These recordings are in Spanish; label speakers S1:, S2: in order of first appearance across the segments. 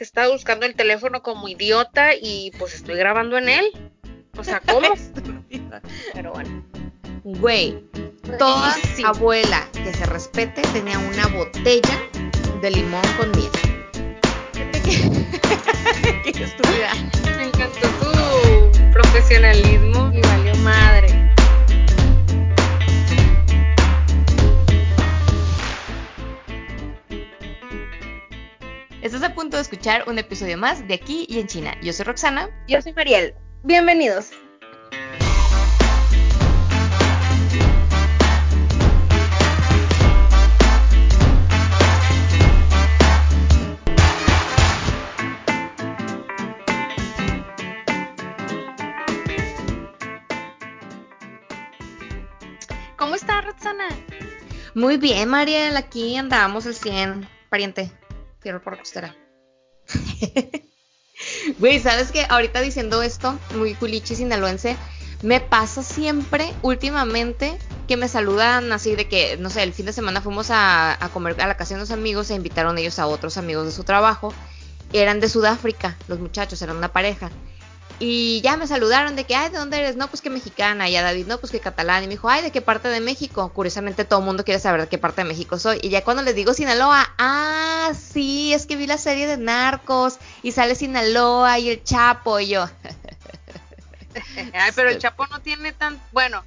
S1: que estaba buscando el teléfono como idiota y pues estoy grabando en él. O sea, ¿cómo? Pero bueno.
S2: Güey, toda
S1: Sí.
S2: abuela que se respete tenía una botella de limón con miel. Qué estúpida.
S1: Me encantó tu profesionalismo y valió madre.
S2: Estás a punto de escuchar un episodio más de Aquí y en China. Yo soy Roxana.
S1: Yo soy Mariel. Bienvenidos. ¿Cómo está Roxana?
S2: Muy bien, Mariel. Aquí andábamos el 100. Pariente. Fierro por costera. Güey, ¿sabes qué? Ahorita diciendo esto, muy culichi sinaloense, me pasa siempre, últimamente, que me saludan así de que, no sé, el fin de semana fuimos a, a comer a la casa de unos amigos e invitaron ellos a otros amigos de su trabajo. Eran de Sudáfrica, los muchachos, eran una pareja. Y ya me saludaron de que, ay, ¿de dónde eres? No, pues que mexicana. Y a David, no, pues que catalán. Y me dijo, ay, ¿de qué parte de México? Curiosamente todo el mundo quiere saber de qué parte de México soy. Y ya cuando les digo Sinaloa, ah, sí, es que vi la serie de Narcos y sale Sinaloa y el Chapo. Y yo,
S1: Ay, pero el Chapo no tiene tan. Bueno,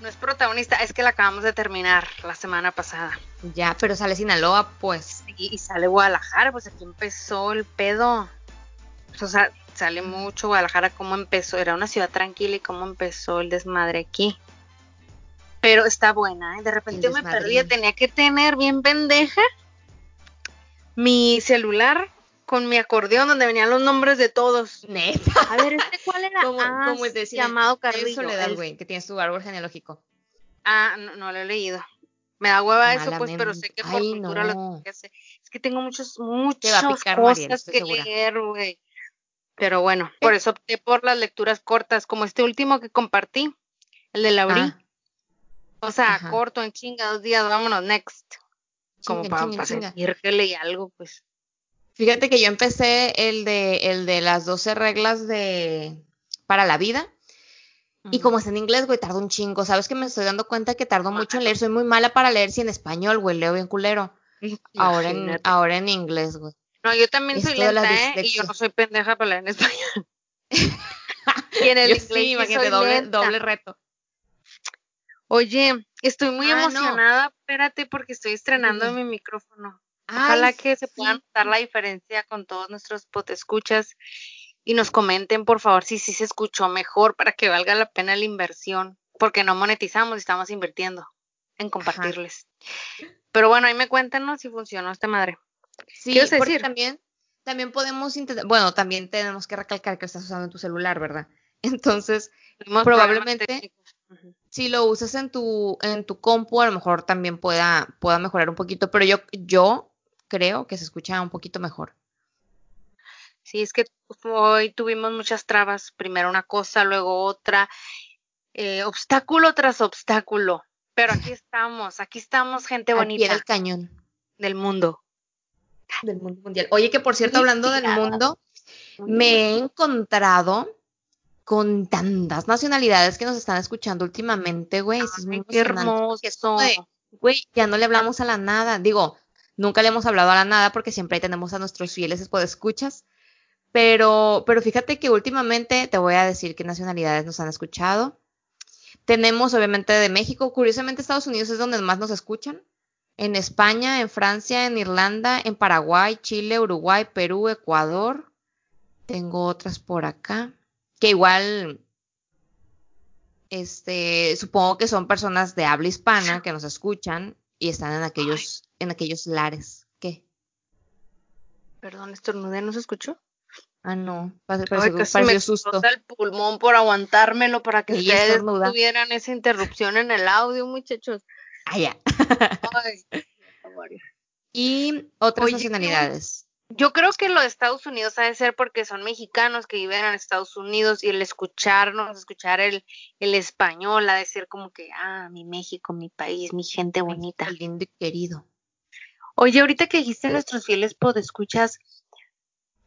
S1: no es protagonista, es que la acabamos de terminar la semana pasada.
S2: ya, pero sale Sinaloa, pues.
S1: Y, y sale Guadalajara, pues aquí empezó el pedo. O sea, sale mucho Guadalajara, cómo empezó. Era una ciudad tranquila y cómo empezó el desmadre aquí. Pero está buena, ¿eh? De repente me perdía, tenía que tener bien pendeja mi celular con mi acordeón donde venían los nombres de todos.
S2: Neta.
S1: A ver, ¿este cuál era?
S2: Como,
S1: Ah,
S2: como el de Cine-
S1: llamado Carrillo.
S2: Soledad, güey, que tiene su árbol genealógico.
S1: Ah, no, no lo he leído. Me da hueva eso, pues, pero sé que por
S2: Ay,
S1: cultura lo
S2: no.
S1: tengo que hacer. Es que tengo muchos, muchas cosas que
S2: segura.
S1: leer, güey. Pero bueno, por eso opté por las lecturas cortas, como este último que compartí, el de Laurí.
S2: Ah,
S1: o sea,
S2: ajá.
S1: corto, en chinga, dos días, vámonos, next. Como
S2: chinga,
S1: para,
S2: chinga,
S1: para
S2: chinga.
S1: sentir que leí algo, pues.
S2: Fíjate que yo empecé el de, el de las 12 reglas de para la vida. Y como está en inglés, güey, tarda un chingo. ¿Sabes que me estoy dando cuenta que tardo mucho en leer? Soy muy mala para leer si en español, güey, leo bien culero. Ahora en, ahora en inglés, güey.
S1: No, yo también soy lenta, ¿eh? Y yo no soy pendeja para leer en español. y en el
S2: Yo
S1: inglés
S2: sí,
S1: sí
S2: imagínate,
S1: soy
S2: doble, reto.
S1: Oye, estoy muy
S2: Ah, no.
S1: emocionada, espérate, porque estoy estrenando mi micrófono. Ojalá
S2: Ay,
S1: que se
S2: sí.
S1: pueda notar la diferencia con todos nuestros potescuchas y nos comenten, por favor, si sí se escuchó mejor para que valga la pena la inversión, porque no monetizamos y estamos invirtiendo en compartirles. Pero bueno, ahí me cuentan ¿no? si funcionó esta madre.
S2: Sí,
S1: ¿Qué
S2: porque
S1: decir?
S2: también, también podemos intentar, bueno, también tenemos que recalcar que estás usando tu celular, ¿verdad? Entonces, Probablemente- si lo usas en tu, en tu compu, a lo mejor también pueda, pueda mejorar un poquito, pero yo, yo creo que se escucha un poquito mejor.
S1: Sí, es que hoy tuvimos muchas trabas, primero una cosa, luego otra, eh, obstáculo tras obstáculo. Pero aquí estamos, aquí estamos, gente
S2: Al pie
S1: bonita
S2: del cañón
S1: del mundo.
S2: Del mundo mundial. Oye, que por cierto, hablando del mundo, me he encontrado con tantas nacionalidades que nos están escuchando últimamente, güey. Es muy
S1: qué hermoso.
S2: Güey, ya no le hablamos a la nada. Digo, nunca le hemos hablado a la nada porque siempre ahí tenemos a nuestros fieles escuchas. Pero, pero fíjate que últimamente te voy a decir qué nacionalidades nos han escuchado. Tenemos obviamente de México, curiosamente Estados Unidos es donde más nos escuchan. En España, en Francia, en Irlanda, en Paraguay, Chile, Uruguay, Perú, Ecuador. Tengo otras por acá. Que igual, este, supongo que son personas de habla hispana que nos escuchan y están en aquellos, en aquellos lares. ¿Qué?
S1: Perdón, estornudé, ¿no se escuchó?
S2: Ah, no, pareció,
S1: me
S2: susto.
S1: el pulmón por aguantármelo para que
S2: Sí,
S1: ustedes tuvieran esa interrupción en el audio, muchachos.
S2: Ah, ya.
S1: Ay,
S2: Y otras
S1: Oye,
S2: nacionalidades.
S1: Yo creo que lo de Estados Unidos ha de ser porque son mexicanos que viven en Estados Unidos y el escucharnos, escuchar el, el español, ha de ser como que, ah, mi México, mi país, mi gente bonita.
S2: México lindo y querido.
S1: Oye, ahorita que dijiste nuestros fieles podescuchas,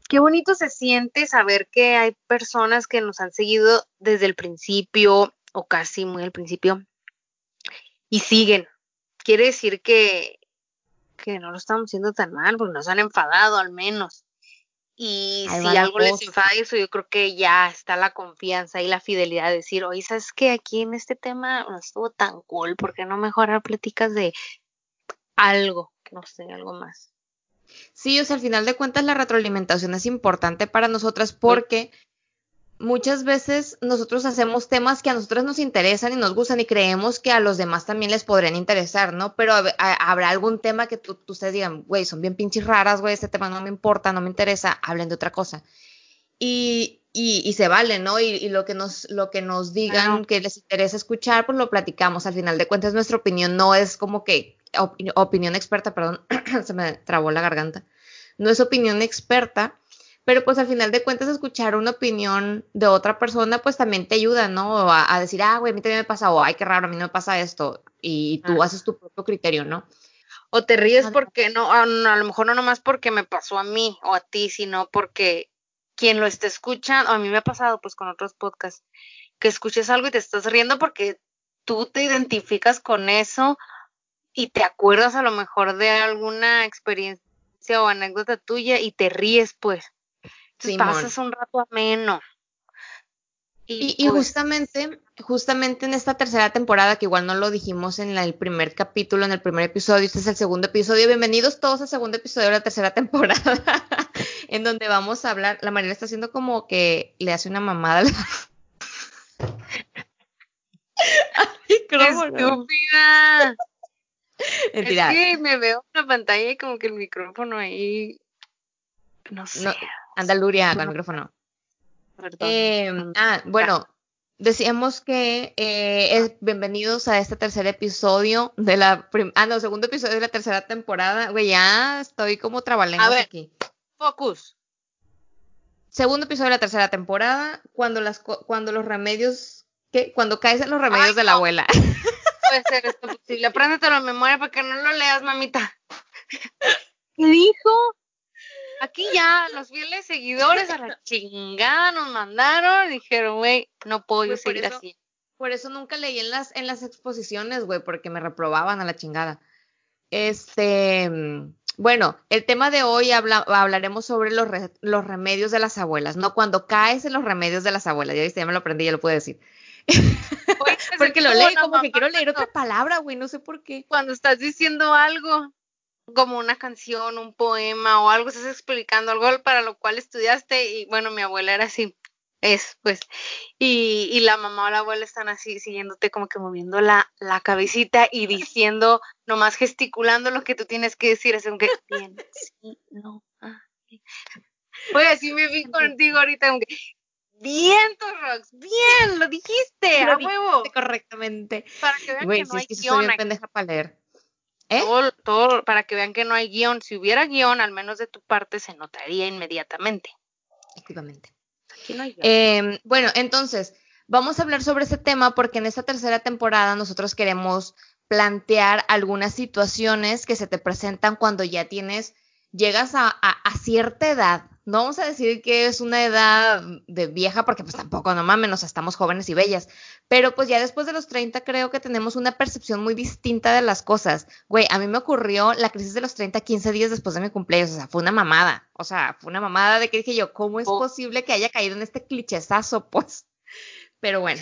S1: qué bonito se siente saber que hay personas que nos han seguido desde el principio o casi muy al principio y siguen. Quiere decir que, que no lo estamos haciendo tan mal, porque nos han enfadado al menos. Y si algo les enfada eso, yo creo que ya está la confianza y la fidelidad de decir, oye, ¿sabes que Aquí en este tema no estuvo tan cool, porque no mejorar pláticas de algo, no sé, algo más?
S2: Sí, o sea, al final de cuentas la retroalimentación es importante para nosotras porque muchas veces nosotros hacemos temas que a nosotros nos interesan y nos gustan y creemos que a los demás también les podrían interesar, ¿no? Pero habrá algún tema que tú, ustedes digan, güey, son bien pinches raras, güey, este tema no me importa, no me interesa, hablen de otra cosa. Y, y, se vale, ¿no? Y, lo que nos, lo que nos digan que les interesa escuchar, pues lo platicamos. Al final de cuentas, nuestra opinión no es como que opinión experta, perdón, se me trabó la garganta. No es opinión experta, pero pues al final de cuentas escuchar una opinión de otra persona pues también te ayuda, ¿no? A, decir, ah, güey, a mí también me pasa, o ay, qué raro, a mí no me pasa esto, y tú haces tu propio criterio, ¿no?
S1: O te ríes porque no, a, lo mejor no nomás porque me pasó a mí o a ti, sino porque quien lo esté escuchando, a mí me ha pasado pues con otros podcasts, que escuches algo y te estás riendo porque tú te identificas con eso y te acuerdas a lo mejor de alguna experiencia o anécdota tuya y te ríes pues pasas un rato ameno.
S2: Y, y, pues justamente, justamente en esta tercera temporada, que igual no lo dijimos en el primer capítulo, en el primer episodio, este es el segundo episodio. Bienvenidos todos al segundo episodio de la tercera temporada, en donde vamos a hablar. La María está haciendo como que le hace una mamada.
S1: ¡Estúpida! Es que me veo en la pantalla y como que el micrófono ahí. No sé.
S2: Anda Luria con el micrófono. Em, ah, bueno, decíamos que eh, es, bienvenidos a este tercer episodio de la ah no segundo episodio de la tercera temporada. Güey ya estoy como trabalenguas aquí.
S1: focus.
S2: Segundo episodio de la tercera temporada cuando las cuando los remedios ¿qué? cuando caes en los remedios de la abuela.
S1: Puede ser esto posible. Apréndetelo a memoria para que no lo leas mamita. ¿qué dijo? Aquí ya los fieles seguidores a la chingada nos mandaron dijeron, güey, no puedo yo seguir así.
S2: Por eso nunca leí en las, en las exposiciones, güey, porque me reprobaban a la chingada. Este, bueno, el tema de hoy hablaremos sobre los, los remedios de las abuelas, ¿no? Cuando caes en los remedios de las abuelas, ya viste, ya me lo aprendí, ya lo puedo decir. porque lo leí como que quiero leer otra palabra, güey, no sé por qué.
S1: Cuando estás diciendo algo como una canción, un poema o algo, estás explicando algo para lo cual estudiaste y bueno, mi abuela era así, es pues, y, y la mamá o la abuela están así siguiéndote como que moviendo la, la cabecita y diciendo, nomás gesticulando lo que tú tienes que decir, es que bien, sí, no, Oye, así me vi contigo ahorita, aunque Bien, Rox, bien, lo dijiste, a huevo.
S2: Correctamente.
S1: Para que vean que no hay que soy
S2: pendeja para leer.
S1: ¿Eh? Todo, para que vean que no hay guion. Si hubiera guion, al menos de tu parte, se notaría inmediatamente.
S2: Efectivamente. Aquí no hay guion. Em, bueno, entonces, vamos a hablar sobre ese tema porque en esta tercera temporada nosotros queremos plantear algunas situaciones que se te presentan cuando ya tienes, llegas a cierta edad no vamos a decir que es una edad de vieja porque pues tampoco, no mames, nos estamos jóvenes y bellas, pero pues ya después de los 30 creo que tenemos una percepción muy distinta de las cosas. Güey, a mí me ocurrió la crisis de los 30 15 días después de mi cumpleaños, o sea, fue una mamada, o sea, fue una mamada de que dije yo, ¿cómo es oh. posible que haya caído en este clichezazo? Pues, pero bueno,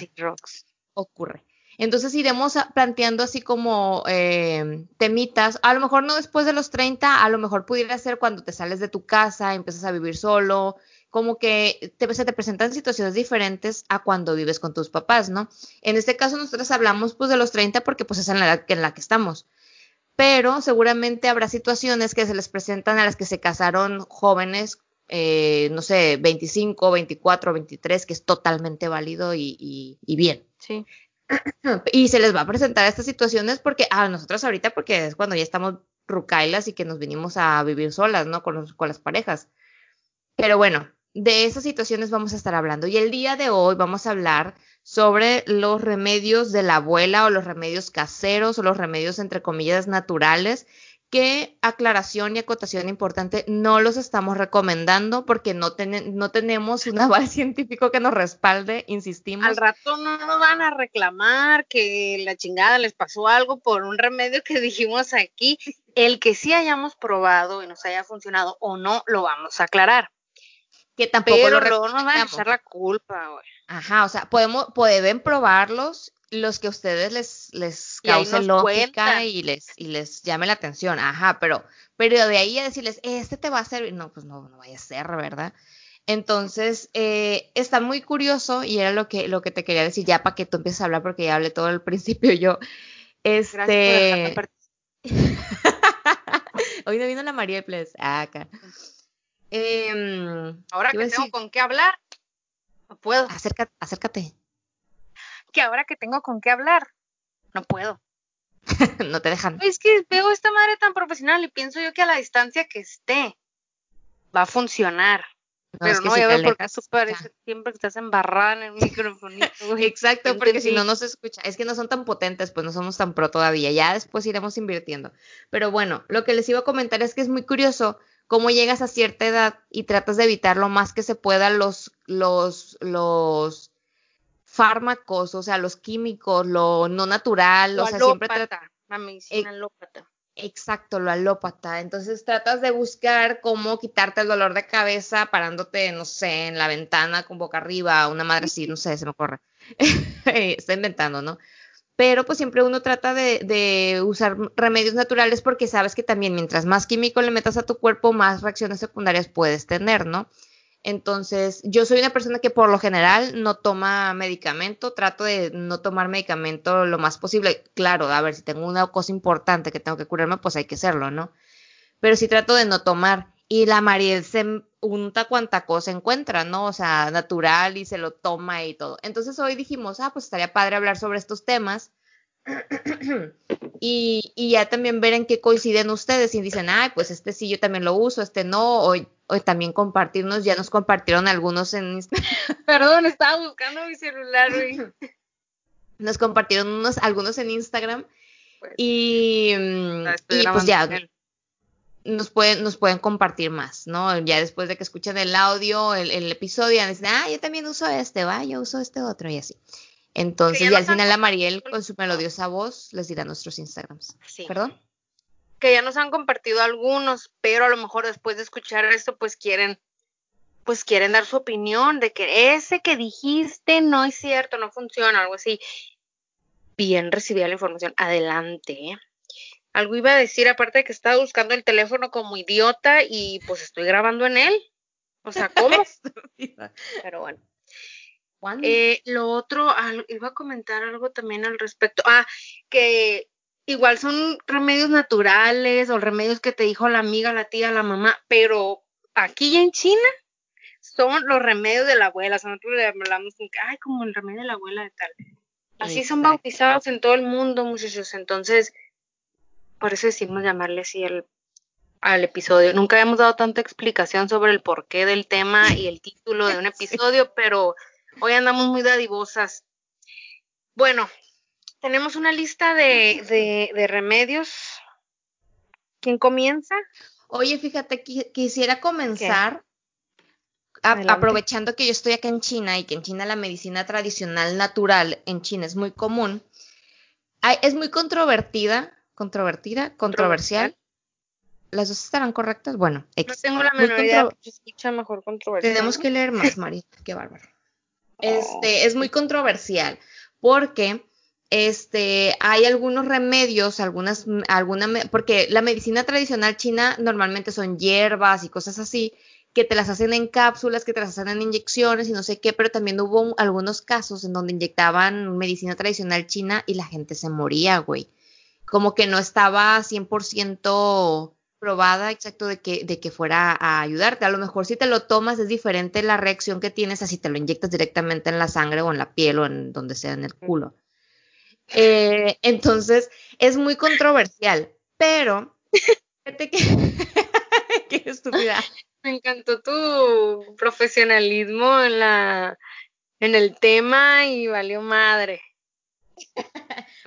S2: ocurre. Entonces iremos planteando así como eh, temitas, a lo mejor no después de los 30, a lo mejor pudiera ser cuando te sales de tu casa, empiezas a vivir solo, como que te, se te presentan situaciones diferentes a cuando vives con tus papás, ¿no? En este caso nosotros hablamos pues de los 30 porque pues es en la edad en la que estamos. Pero seguramente habrá situaciones que se les presentan a las que se casaron jóvenes, eh, no sé, 25, 24, 23, que es totalmente válido y, y bien.
S1: Sí.
S2: y se les va a presentar estas situaciones porque a nosotros ahorita, porque es cuando ya estamos rucailas y que nos vinimos a vivir solas, ¿no? Con, con las parejas. Pero bueno, de esas situaciones vamos a estar hablando. Y el día de hoy vamos a hablar sobre los remedios de la abuela o los remedios caseros o los remedios entre comillas naturales que aclaración y acotación importante, no los estamos recomendando porque no, no tenemos un aval científico que nos respalde, insistimos.
S1: Al rato no nos van a reclamar que la chingada les pasó algo por un remedio que dijimos aquí. El que sí hayamos probado y nos haya funcionado o no, lo vamos a aclarar.
S2: Que tampoco
S1: Pero
S2: lo
S1: nos van a echar la culpa.
S2: Ajá, o sea, podemos, pueden probarlos los que a ustedes les, les cause lógica y les, y les llame la atención, ajá, pero, pero de ahí a decirles, este te va a servir, no, pues no, no vaya a ser, ¿verdad? Entonces, eh, está muy curioso y era lo que, lo que te quería decir ya para que tú empieces a hablar porque ya hablé todo al principio yo. Este... Hoy no vino la María Ples. Ah, acá.
S1: Em, ahora que tengo con qué hablar, no puedo.
S2: Acércate, acércate
S1: que ahora que tengo con qué hablar, no puedo.
S2: no te dejan.
S1: Es que veo esta madre tan profesional y pienso yo que a la distancia que esté va a funcionar. pero no, ya veo porque eso parece siempre que estás embarrada en el micrófono.
S2: Exacto, porque si no, no se escucha. Es que no son tan potentes, pues no somos tan pro todavía. Ya después iremos invirtiendo. Pero bueno, lo que les iba a comentar es que es muy curioso cómo llegas a cierta edad y tratas de evitar lo más que se pueda los, los, los fármacos, o sea, los químicos, lo no natural, lo o sea, siempre trata
S1: la medicina alópata.
S2: Exacto, lo alópata. Entonces tratas de buscar cómo quitarte el dolor de cabeza parándote, no sé, en la ventana con boca arriba, una madre así, no sé, se me ocurre. Está inventando, ¿no? Pero pues siempre uno trata de, usar remedios naturales porque sabes que también mientras más químico le metas a tu cuerpo, más reacciones secundarias puedes tener, ¿no? Entonces, yo soy una persona que por lo general no toma medicamento, trato de no tomar medicamento lo más posible. Claro, a ver, si tengo una cosa importante que tengo que curarme, pues hay que hacerlo, ¿no? Pero sí trato de no tomar. Y la Mariel se unta cuanta cosa encuentra, ¿no? O sea, natural y se lo toma y todo. Entonces hoy dijimos, ah, pues estaría padre hablar sobre estos temas. y, y, ya también ver en qué coinciden ustedes y dicen, ay, pues este sí yo también lo uso, este no, o o también compartirnos, ya nos compartieron algunos en Instagram.
S1: Perdón, estaba buscando mi celular,
S2: Nos compartieron unos, algunos en Instagram pues, y, mm, pues ya nos pueden, nos pueden compartir más, ¿no? Ya después de que escuchen el audio, el, episodio, ya dicen, ah, yo también uso este, va, yo uso este otro y así. Entonces, y al final la Mariel con su melodiosa voz les dirá nuestros Instagrams. Sí. ¿Perdón?
S1: que ya nos han compartido algunos, pero a lo mejor después de escuchar esto, pues quieren, pues quieren dar su opinión de que ese que dijiste no es cierto, no funciona, algo así. Bien recibida la información. Adelante. ¿eh? Algo iba a decir, aparte de que estaba buscando el teléfono como idiota y pues estoy grabando en él. O sea, ¿cómo? pero bueno. Eh, lo otro, iba a comentar algo también al respecto. Ah, que igual son remedios naturales o remedios que te dijo la amiga, la tía, la mamá, pero aquí en China son los remedios de la abuela, o sea, nosotros le hablamos ay, como el remedio de la abuela de tal. Así son bautizados en todo el mundo, muchachos, entonces, por eso decimos llamarle así el, al episodio. Nunca habíamos dado tanta explicación sobre el porqué del tema y el título de un episodio, pero hoy andamos muy dadivosas. Bueno, tenemos una lista de, de, remedios. ¿Quién comienza?
S2: Oye, fíjate, quisiera comenzar aprovechando que yo estoy acá en China y que en China la medicina tradicional natural en China es muy común. es muy controvertida, controvertida, controversial. ¿Las dos estarán correctas? Bueno,
S1: no tengo la menor idea, se escucha mejor controversial.
S2: Tenemos que leer más, María, qué bárbaro. Este, es muy controversial porque este, hay algunos remedios, algunas, alguna, porque la medicina tradicional china normalmente son hierbas y cosas así, que te las hacen en cápsulas, que te las hacen en inyecciones y no sé qué, pero también hubo algunos casos en donde inyectaban medicina tradicional china y la gente se moría, güey. Como que no estaba 100% probada, exacto, de que, de que fuera a ayudarte. A lo mejor si te lo tomas es diferente la reacción que tienes a si te lo inyectas directamente en la sangre o en la piel o en donde sea en el culo. Eh, entonces, es muy controversial, pero fíjate que... qué estúpida.
S1: Me encantó tu profesionalismo en la en el tema y valió madre.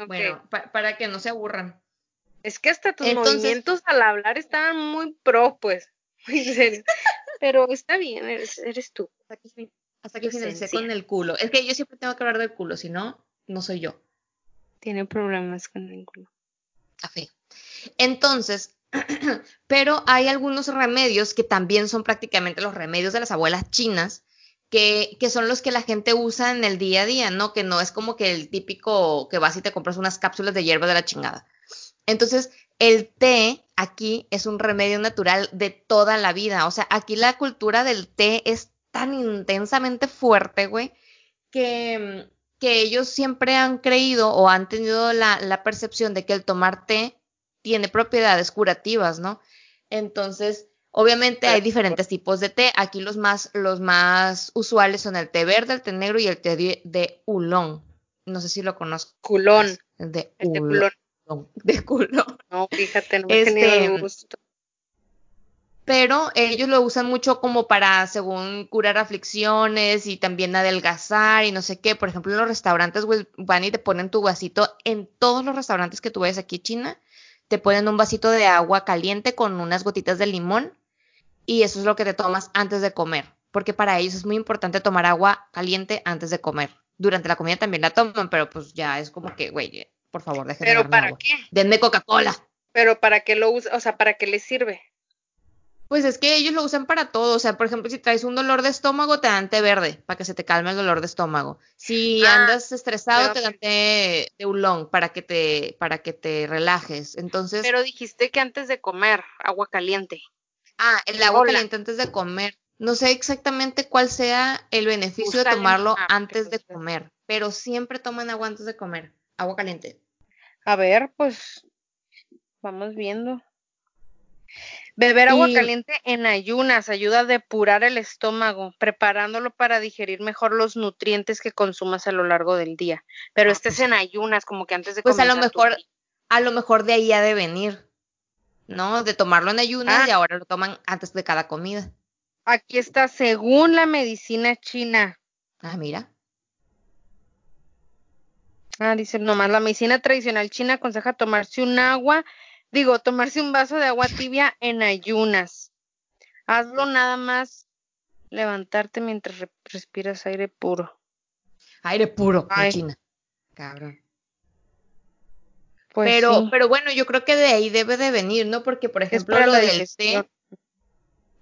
S2: Bueno, para que no se aburran.
S1: Es que hasta tus movimientos al hablar estaban muy pro, pues. Muy serio. Pero está bien, eres, eres tú.
S2: Hasta que, hasta con el culo. Es que yo siempre tengo que hablar del culo, si no, no soy yo.
S1: Tiene problemas con el culo.
S2: Café. Entonces, pero hay algunos remedios que también son prácticamente los remedios de las abuelas chinas, que, son los que la gente usa en el día a día, ¿no? Que no es como que el típico que vas y te compras unas cápsulas de hierba de la chingada. Entonces, el té aquí es un remedio natural de toda la vida. O sea, aquí la cultura del té es tan intensamente fuerte, güey, que, que ellos siempre han creído o han tenido la percepción de que el tomar té tiene propiedades curativas, ¿no? Entonces, obviamente hay diferentes tipos de té. Aquí los más, los más usuales son el té verde, el té negro y el té de, de oolong. No sé si lo conozco.
S1: Culón.
S2: De, el de culón. De culón.
S1: No, fíjate, no me este, gusto.
S2: Pero ellos lo usan mucho como para, según curar aflicciones y también adelgazar y no sé qué. Por ejemplo, en los restaurantes, van y te ponen tu vasito. En todos los restaurantes que tú ves aquí, China, te ponen un vasito de agua caliente con unas gotitas de limón y eso es lo que te tomas antes de comer, porque para ellos es muy importante tomar agua caliente antes de comer. Durante la comida también la toman, pero pues ya es como que, güey, por favor, dejen
S1: ¿Pero para qué?
S2: Denme Coca-Cola.
S1: Pero para qué lo usa, o sea, para qué les sirve?
S2: Pues es que ellos lo usan para todo. O sea, por ejemplo, si traes un dolor de estómago, te dan té verde para que se te calme el dolor de estómago. Si ah, andas estresado, te dan té de ulón para que te, para que te relajes. Entonces.
S1: Pero dijiste que antes de comer, agua caliente.
S2: Ah, el agua caliente antes de comer. No sé exactamente cuál sea el beneficio de tomarlo antes de comer, pero siempre toman agua antes de comer. Agua caliente.
S1: A ver, pues vamos viendo. Beber agua caliente en ayunas ayuda a depurar el estómago, preparándolo para digerir mejor los nutrientes que consumas a lo largo del día. Pero este es en ayunas, como que antes de
S2: Pues a lo mejor, a lo mejor de ahí ha de venir, ¿no? De tomarlo en ayunas y ah. ahora lo toman antes de cada comida.
S1: Aquí está, según la medicina china.
S2: Ah, mira.
S1: Ah, dice nomás, la medicina tradicional china aconseja tomarse un agua Digo, tomarse un vaso de agua tibia en ayunas. Hazlo nada más levantarte mientras respiras aire puro.
S2: Aire puro, China. Cabrón. Pues pero, pero bueno, yo creo que de ahí debe de venir, ¿no? Porque, por ejemplo, lo del té,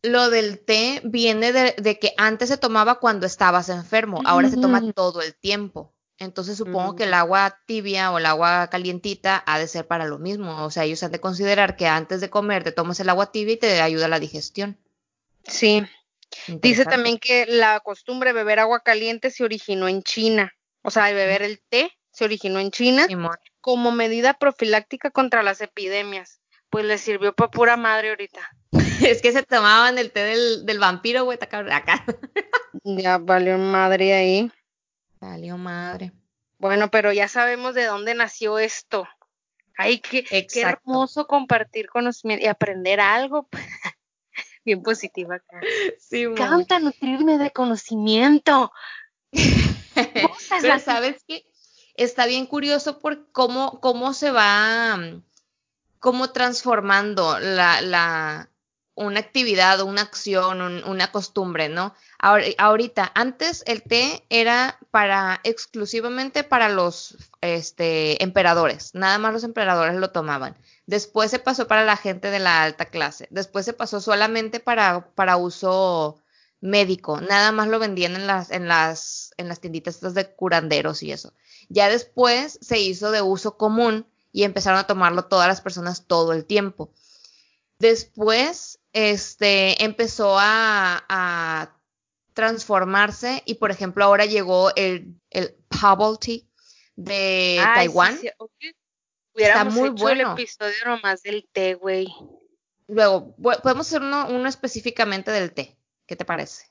S2: lo del té viene de, de, que antes se tomaba cuando estabas enfermo, ahora se toma todo el tiempo. Entonces supongo que el agua tibia o el agua calientita ha de ser para lo mismo. O sea, ellos han de considerar que antes de comer te tomas el agua tibia y te ayuda a la digestión.
S1: Sí. Dice también que la costumbre de beber agua caliente se originó en China. O sea, de beber el té se originó en China como medida profiláctica contra las epidemias. Pues les sirvió para pura madre ahorita.
S2: es que se tomaban el té del, del vampiro, güey, acá.
S1: ya valió madre ahí.
S2: Salió madre.
S1: Bueno, pero ya sabemos de dónde nació esto. Ay, qué, qué hermoso compartir conocimiento y aprender algo. Bien positiva acá.
S2: Sí,
S1: Canta nutrirme de conocimiento.
S2: pero sabes que está bien curioso por cómo, cómo se va, cómo transformando la, la, una actividad una acción, una costumbre, ¿no? ahorita, antes el té era para exclusivamente para los este, emperadores, nada más los emperadores lo tomaban. Después se pasó para la gente de la alta clase, después se pasó solamente para, para uso médico, nada más lo vendían en las, en las, en las tienditas de curanderos y eso. Ya después se hizo de uso común y empezaron a tomarlo todas las personas todo el tiempo. Después, este, empezó a, transformarse y, por ejemplo, ahora llegó el, el bubble tea de Taiwán.
S1: Está muy hecho bueno. el episodio nomás del té, güey.
S2: Luego, podemos hacer uno, uno específicamente del té. ¿Qué te parece?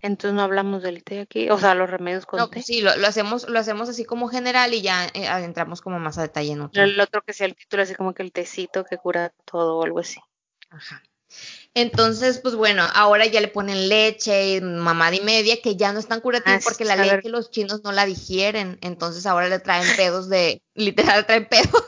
S1: Entonces no hablamos del té aquí, o sea, los remedios con no, té.
S2: Sí, lo, hacemos, lo hacemos así como general y ya eh, adentramos como más a detalle en otro.
S1: El otro que sea el título, así como que el tecito que cura todo o algo así.
S2: Ajá. Entonces, pues bueno, ahora ya le ponen leche, mamada y media, que ya no están curativos ah, porque la leche los chinos no la digieren. Entonces ahora le traen pedos de, literal, traen pedos.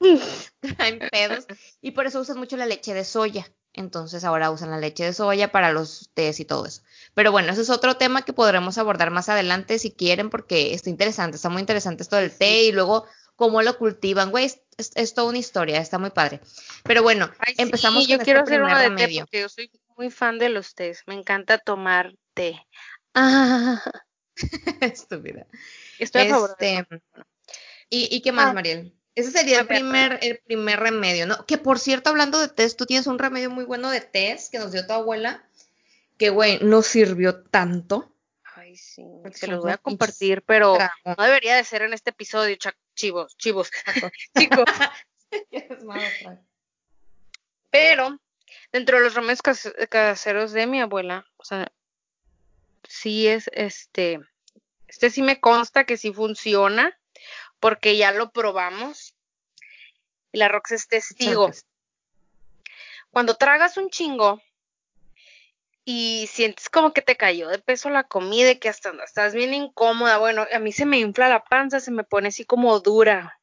S2: traen pedos. Y por eso usan mucho la leche de soya. Entonces ahora usan la leche de soya para los tés y todo eso. Pero bueno, ese es otro tema que podremos abordar más adelante si quieren, porque está interesante, está muy interesante esto del té y luego cómo lo cultivan, güey, es, toda una historia, está muy padre. Pero bueno, empezamos
S1: sí, yo este quiero hacer uno de té porque yo soy muy fan de los tés, me encanta tomar té.
S2: Ah, estúpida.
S1: Estoy a favor
S2: este, ¿y, ¿Y qué más, ah. Mariel? Ese sería el primer, el primer remedio, ¿no? Que por cierto, hablando de test, tú tienes un remedio muy bueno de test que nos dio tu abuela, que, güey, no sirvió tanto.
S1: Ay, sí, se los voy a compartir, pero no debería de ser en este episodio, chivos, chivos, chicos. pero, dentro de los remedios caseros de mi abuela, o sea, sí es, este, este sí me consta que sí funciona porque ya lo probamos. Y la Rox es testigo. Cuando tragas un chingo y sientes como que te cayó de peso la comida y que hasta estás bien incómoda, bueno, a mí se me infla la panza, se me pone así como dura.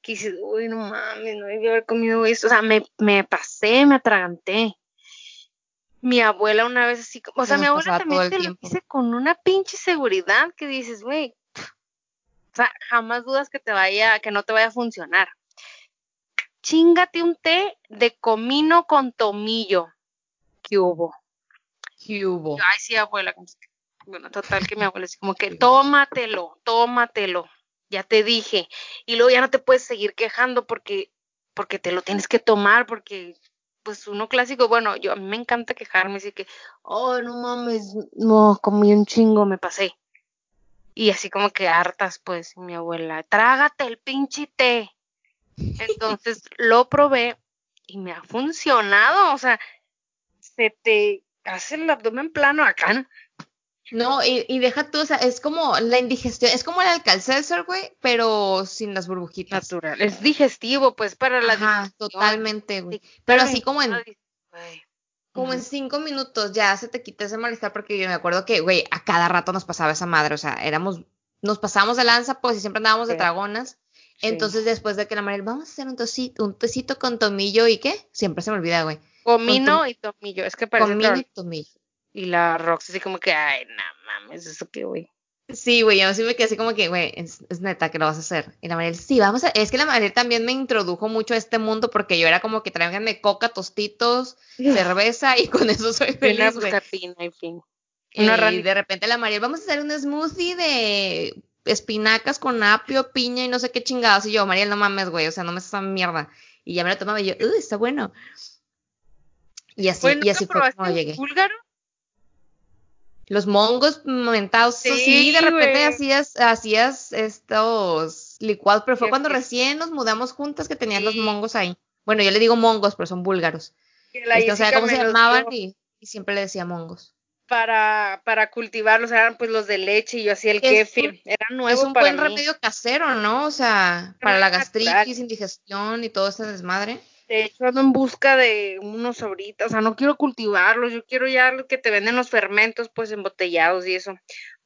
S1: Que dices, uy, no mames, no debí haber comido esto. O sea, me, me pasé, me atraganté. Mi abuela una vez así, o sea, mi abuela también te lo dice con una pinche seguridad que dices, güey, o sea, jamás dudas que te vaya, que no te vaya a funcionar. Chingate un té de comino con tomillo. ¿Qué hubo?
S2: ¿Qué hubo?
S1: Ay, sí, abuela. Bueno, total que mi abuela es como que tómatelo, tómatelo. Ya te dije. Y luego ya no te puedes seguir quejando porque, porque te lo tienes que tomar, porque pues uno clásico, bueno, yo a mí me encanta quejarme, así que, oh, no mames, no, comí un chingo, me pasé. Y así como que hartas, pues, mi abuela, trágate el pinche té. Entonces lo probé y me ha funcionado, o sea, se te hace el abdomen plano acá.
S2: No, y, y deja tú, o sea, es como la indigestión, es como el alcalcelsor, güey, pero sin las burbujitas.
S1: Natural, es digestivo, pues, para la
S2: Ajá, totalmente, güey. Pero así como en como en cinco minutos ya se te quita ese malestar porque yo me acuerdo que, güey, a cada rato nos pasaba esa madre, o sea, éramos, nos pasábamos de lanza, pues, y siempre andábamos de dragonas. Entonces, después de que la Mariel, vamos a hacer un tecito, un tecito con tomillo y qué, siempre se me olvida, güey.
S1: Comino y tomillo, es que parece
S2: Comino y tomillo.
S1: Y la Rox así como que, ay, no mames, eso que, güey.
S2: Sí, güey, yo sí me quedé así como que, güey, es, neta que lo vas a hacer. Y la Mariel, sí, vamos a. Es que la Mariel también me introdujo mucho a este mundo porque yo era como que tráiganme coca, tostitos, cerveza y con eso soy feliz. Una
S1: en fin.
S2: y de repente la Mariel, vamos a hacer un smoothie de espinacas con apio, piña y no sé qué chingados. Y yo, Mariel, no mames, güey, o sea, no me esa mierda. Y ya me lo tomaba y yo, uy, está bueno. Y así, y así fue como llegué.
S1: búlgaro?
S2: Los mongos momentados, sí, de repente hacías, hacías estos licuados, pero fue cuando recién nos mudamos juntas que tenían los mongos ahí. Bueno, yo le digo mongos, pero son búlgaros. Este, o sea, cómo se llamaban y, siempre le decía mongos.
S1: Para, para cultivarlos eran pues los de leche y yo hacía el kefir, era nuevo
S2: Es un buen remedio casero, ¿no? O sea, para la gastritis, indigestión y todo ese desmadre.
S1: De hecho, ando en busca de unos ahorita, o sea, no quiero cultivarlos, yo quiero ya lo que te venden los fermentos, pues embotellados y eso,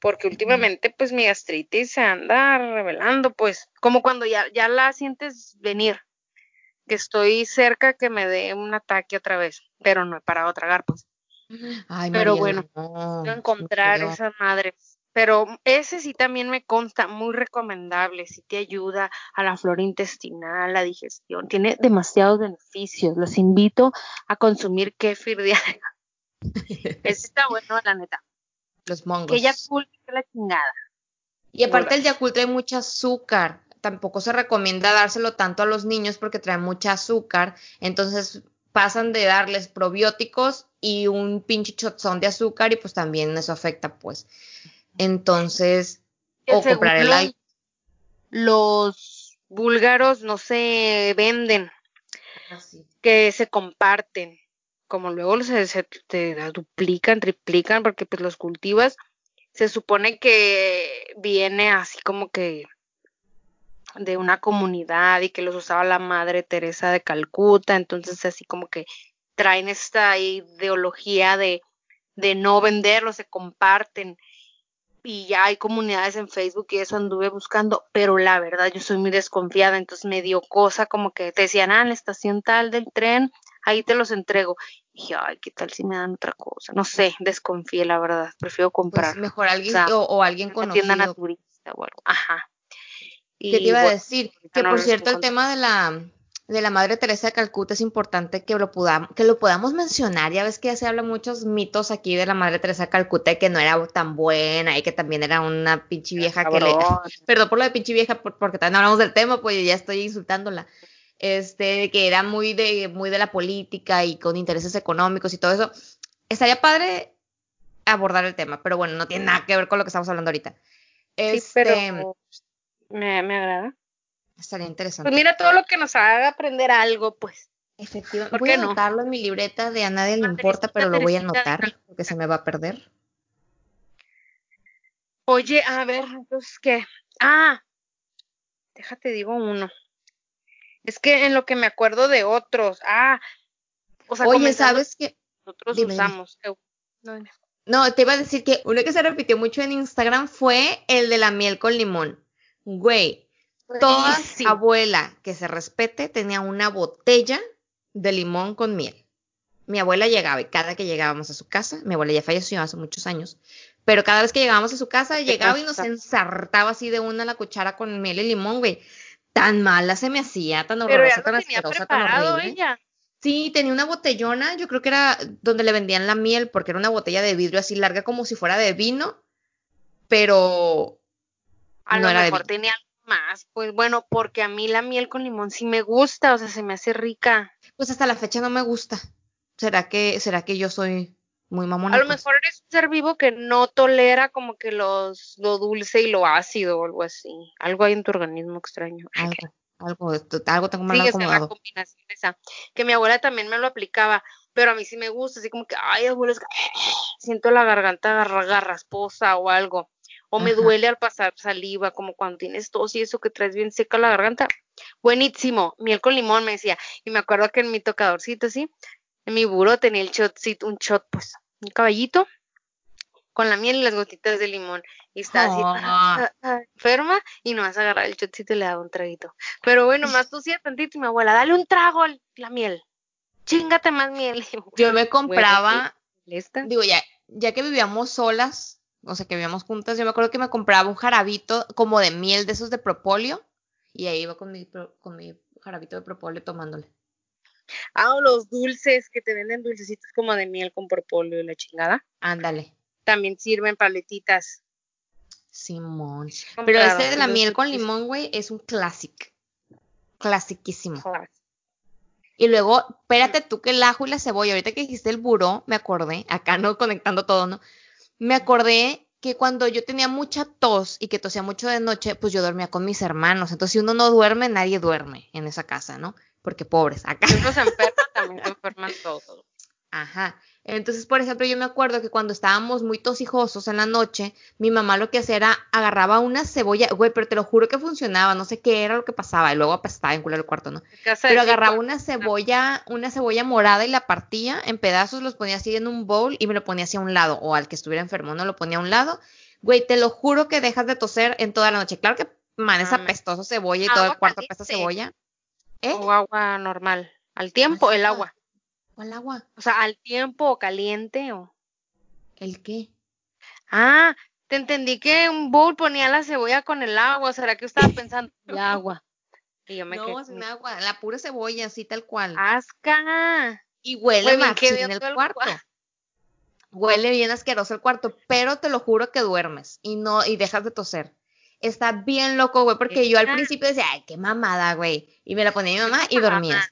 S1: porque últimamente, pues mi gastritis se anda revelando, pues, como cuando ya, ya la sientes venir, que estoy cerca que me dé un ataque otra vez, pero no he parado a tragar, pues.
S2: Ay,
S1: pero bueno, quiero encontrar esa madre pero ese sí también me consta muy recomendable, sí te ayuda a la flora intestinal, la digestión, tiene demasiados beneficios. Los invito a consumir kefir diario. ese está bueno, la neta.
S2: Los mongos.
S1: Que Yakult que la chingada.
S2: Y aparte el Yakult trae mucho azúcar. Tampoco se recomienda dárselo tanto a los niños porque trae mucha azúcar. Entonces pasan de darles probióticos y un pinche chotzón de azúcar y pues también eso afecta pues. Entonces, o comprar el like.
S1: Los búlgaros no se venden, ah, que se comparten, como luego se, se te duplican, triplican, porque pues los cultivas, se supone que viene así como que de una comunidad y que los usaba la madre Teresa de Calcuta, entonces así como que traen esta ideología de, de no venderlos, se comparten y ya hay comunidades en Facebook y eso anduve buscando, pero la verdad yo soy muy desconfiada, entonces me dio cosa como que te decían, ah, en la estación tal del tren, ahí te los entrego. Y dije, ay, ¿qué tal si me dan otra cosa? No sé, desconfié, la verdad, prefiero comprar.
S2: Pues mejor alguien o, o, alguien conocido.
S1: tienda naturista o algo. Ajá.
S2: ¿Qué te iba a decir? Que
S1: no
S2: por cierto el tema de la de la Madre Teresa de Calcuta es importante que lo podamos que lo podamos mencionar. Ya ves que ya se habla muchos mitos aquí de la Madre Teresa de Calcuta y que no era tan buena y que también era una pinche vieja que le. Perdón por lo de pinche vieja por- porque también hablamos del tema, pues yo ya estoy insultándola. Este, que era muy de muy de la política y con intereses económicos y todo eso. Estaría padre abordar el tema, pero bueno, no tiene nada que ver con lo que estamos hablando ahorita.
S1: Sí,
S2: Este,
S1: pero me, me agrada.
S2: Estaría interesante.
S1: Pues mira todo lo que nos haga aprender algo, pues.
S2: Efectivamente.
S1: ¿Por
S2: Voy
S1: qué
S2: a
S1: no?
S2: anotarlo en mi libreta de a nadie le
S1: Una
S2: importa, pero lo voy a anotar porque se me va a perder.
S1: Oye, a ver, entonces, ¿qué? Ah, déjate digo uno. Es que en lo que me acuerdo de otros, ah, o sea,
S2: Oye, ¿sabes qué?
S1: nosotros
S2: Dime, dime.
S1: usamos. Eh, no, dime.
S2: No, te iba a decir que uno que se repitió mucho en Instagram fue el de la miel con limón. Güey, toda
S1: Buenísimo.
S2: abuela que se respete tenía una botella de limón con miel. Mi abuela llegaba y cada que llegábamos a su casa, mi abuela ya falleció hace muchos años, pero cada vez que llegábamos a su casa, llegaba y nos ensartaba así de una la cuchara con miel y limón, güey. Tan mala se me hacía, tan horrorosa, tan asquerosa, tan horrible.
S1: ella.
S2: Sí, tenía una botellona, yo creo que era donde le vendían la miel, porque era una botella de vidrio así larga como si fuera de vino, pero
S1: A
S2: no
S1: lo
S2: era de
S1: mejor tenía más. Pues bueno, porque a mí la miel con limón sí me gusta, o sea, se me hace rica.
S2: Pues hasta la fecha no me gusta. ¿Será que, será que yo soy muy mamona?
S1: A lo
S2: pues?
S1: mejor eres un ser vivo que no tolera como que los lo dulce y lo ácido o algo así. Algo hay en tu organismo extraño.
S2: Algo, algo, algo tengo mal
S1: Sí, esa
S2: acomodado.
S1: combinación esa. Que mi abuela también me lo aplicaba, pero a mí sí me gusta, así como que, ay, abuela, es que siento la garganta garra- garrasposa o algo. O me
S2: Ajá.
S1: duele al pasar saliva, como cuando tienes tos y eso que traes bien seca la garganta. Buenísimo, miel con limón me decía. Y me acuerdo que en mi tocadorcito, así, en mi buró tenía el shotcito, un shot, pues, un caballito con la miel y las gotitas de limón. Y estaba así,
S2: Oh.
S1: ah, ah, enferma, y no vas a agarrar el shotcito y le daba un traguito. Pero bueno, más tosía tantito y mi abuela, dale un trago a la miel. Chingate más miel. Yo,
S2: me
S1: Bueno,
S2: compraba,
S1: sí,
S2: digo, ya, ya que vivíamos solas, o sea, que vivíamos juntas, yo me acuerdo que me compraba un jarabito como de miel de esos de propóleo, y ahí iba con mi, con mi jarabito de propóleo tomándole.
S1: Ah, o los dulces que te venden dulcecitos como de miel con propóleo y la chingada.
S2: Ándale,
S1: También sirven paletitas.
S2: Simón. Pero ese de la miel con limón, güey, es un clásico. Clasiquísimo. Y luego, espérate tú que el ajo y la cebolla, ahorita que dijiste el buró, me acordé, acá no conectando todo, ¿no? Me acordé que cuando yo tenía mucha tos y que tosía mucho de noche, pues yo dormía con mis hermanos. Entonces, si uno no duerme, nadie duerme en esa casa, ¿no? Porque pobres, acá.
S1: Si uno se enferma, también se enferman todos.
S2: Ajá. Entonces, por ejemplo, yo me acuerdo que cuando estábamos muy tosijosos en la noche, mi mamá lo que hacía era agarraba una cebolla, güey, pero te lo juro que funcionaba, no sé qué era lo que pasaba, y luego apestaba en culo el cuarto, ¿no? Pero agarraba una cebolla, una cebolla morada y la partía en pedazos, los ponía así en un bowl y me lo ponía hacia un lado, o al que estuviera enfermo, no lo ponía a un lado. Güey, te lo juro que dejas de toser en toda la noche. Claro que man, es apestoso cebolla y todo el cuarto apesta cebolla. ¿Eh?
S1: O agua normal. Al tiempo, el agua.
S2: ¿Cuál agua?
S1: O sea, al tiempo o caliente o.
S2: ¿El qué?
S1: Ah, te entendí que un bowl ponía la cebolla con el agua. ¿Será que estaba pensando el agua? Y yo me
S2: No,
S1: quedé.
S2: sin agua, la pura cebolla, así tal cual.
S1: Asca.
S2: Y huele
S1: bien hediondo
S2: el cuarto. Huele bien asqueroso el cuarto, pero te lo juro que duermes y no y dejas de toser. Está bien loco, güey, porque yo al principio decía, ay, qué mamada, güey. Y me la ponía mi mamá y
S1: mamada.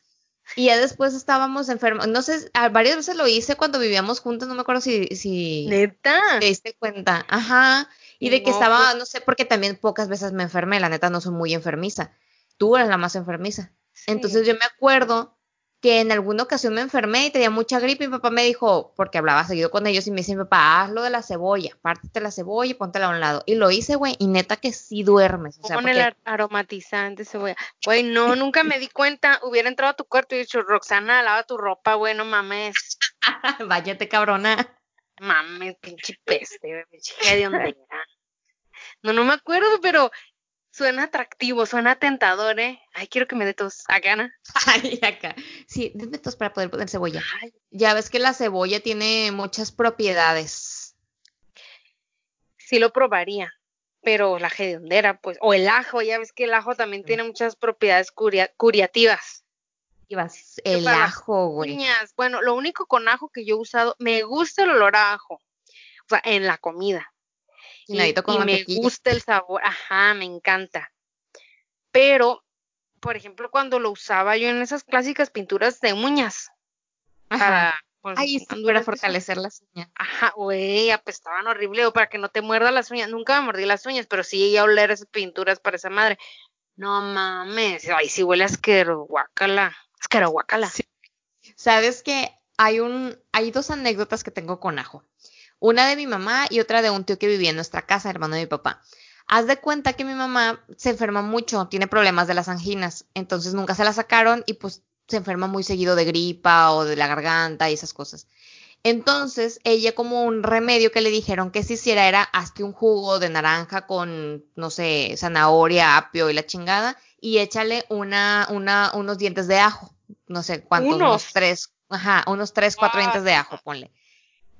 S2: Y ya después estábamos enfermos. No sé, varias veces lo hice cuando vivíamos juntos, no me acuerdo si, si
S1: Neta.
S2: te diste cuenta. Ajá. Y de que
S1: No,
S2: estaba, no sé, porque también pocas veces me enfermé, la neta no soy muy enfermiza. Tú eres la más enfermiza. Entonces yo me acuerdo que en alguna ocasión me enfermé y tenía mucha gripe y mi papá me dijo, porque hablaba seguido con ellos y me dice, mi papá, hazlo de la cebolla, pártete la cebolla y póntela a un lado. Y lo hice, güey, y neta que sí duermes. O sea,
S1: Con el
S2: porque
S1: ar- aromatizante cebolla. Güey, no, nunca me di cuenta. Hubiera entrado a tu cuarto y dicho, Roxana, lava tu ropa, güey, no mames.
S2: váyate cabrona.
S1: Mames, pinche peste, güey, pinche hedionda. No, no me acuerdo, pero suena atractivo, suena tentador, ¿eh? Ay, quiero que me dé tos. Acá, ¿no?
S2: Ay, acá. Sí, denme tos para poder poner cebolla. Ya ves que la cebolla tiene muchas propiedades.
S1: Sí lo probaría, pero la hediondera, pues, o el ajo, ya ves que el ajo también tiene muchas propiedades curativas.
S2: El ajo, güey.
S1: Bueno, lo único con ajo que yo he usado, me gusta el olor a ajo, o sea, en la comida. Y, me gusta el sabor, ajá, me encanta. Pero, por ejemplo, cuando lo usaba yo en esas clásicas pinturas de uñas,
S2: ajá. Para, pues, para fortalecer las uñas.
S1: Ajá, güey, apestaban horrible, o para que no te muerda las uñas. Nunca me mordí las uñas, pero sí a oler esas pinturas para esa madre. No mames, ay, sí huele asquero. Asquero, guacala.
S2: Sabes que hay un, hay dos anécdotas que tengo con ajo. Una de mi mamá y otra de un tío que vivía en nuestra casa, hermano de mi papá. Haz de cuenta que mi mamá se enferma mucho, tiene problemas de las anginas, entonces nunca se la sacaron y pues se enferma muy seguido de gripa o de la garganta y esas cosas. Entonces, ella como un remedio que le dijeron que se hiciera era hazte un jugo de naranja con, no sé, zanahoria, apio y la chingada y échale una, una, unos dientes de ajo. No sé cuántos, unos, tres, ajá, unos tres, cuatro dientes de ajo, ponle.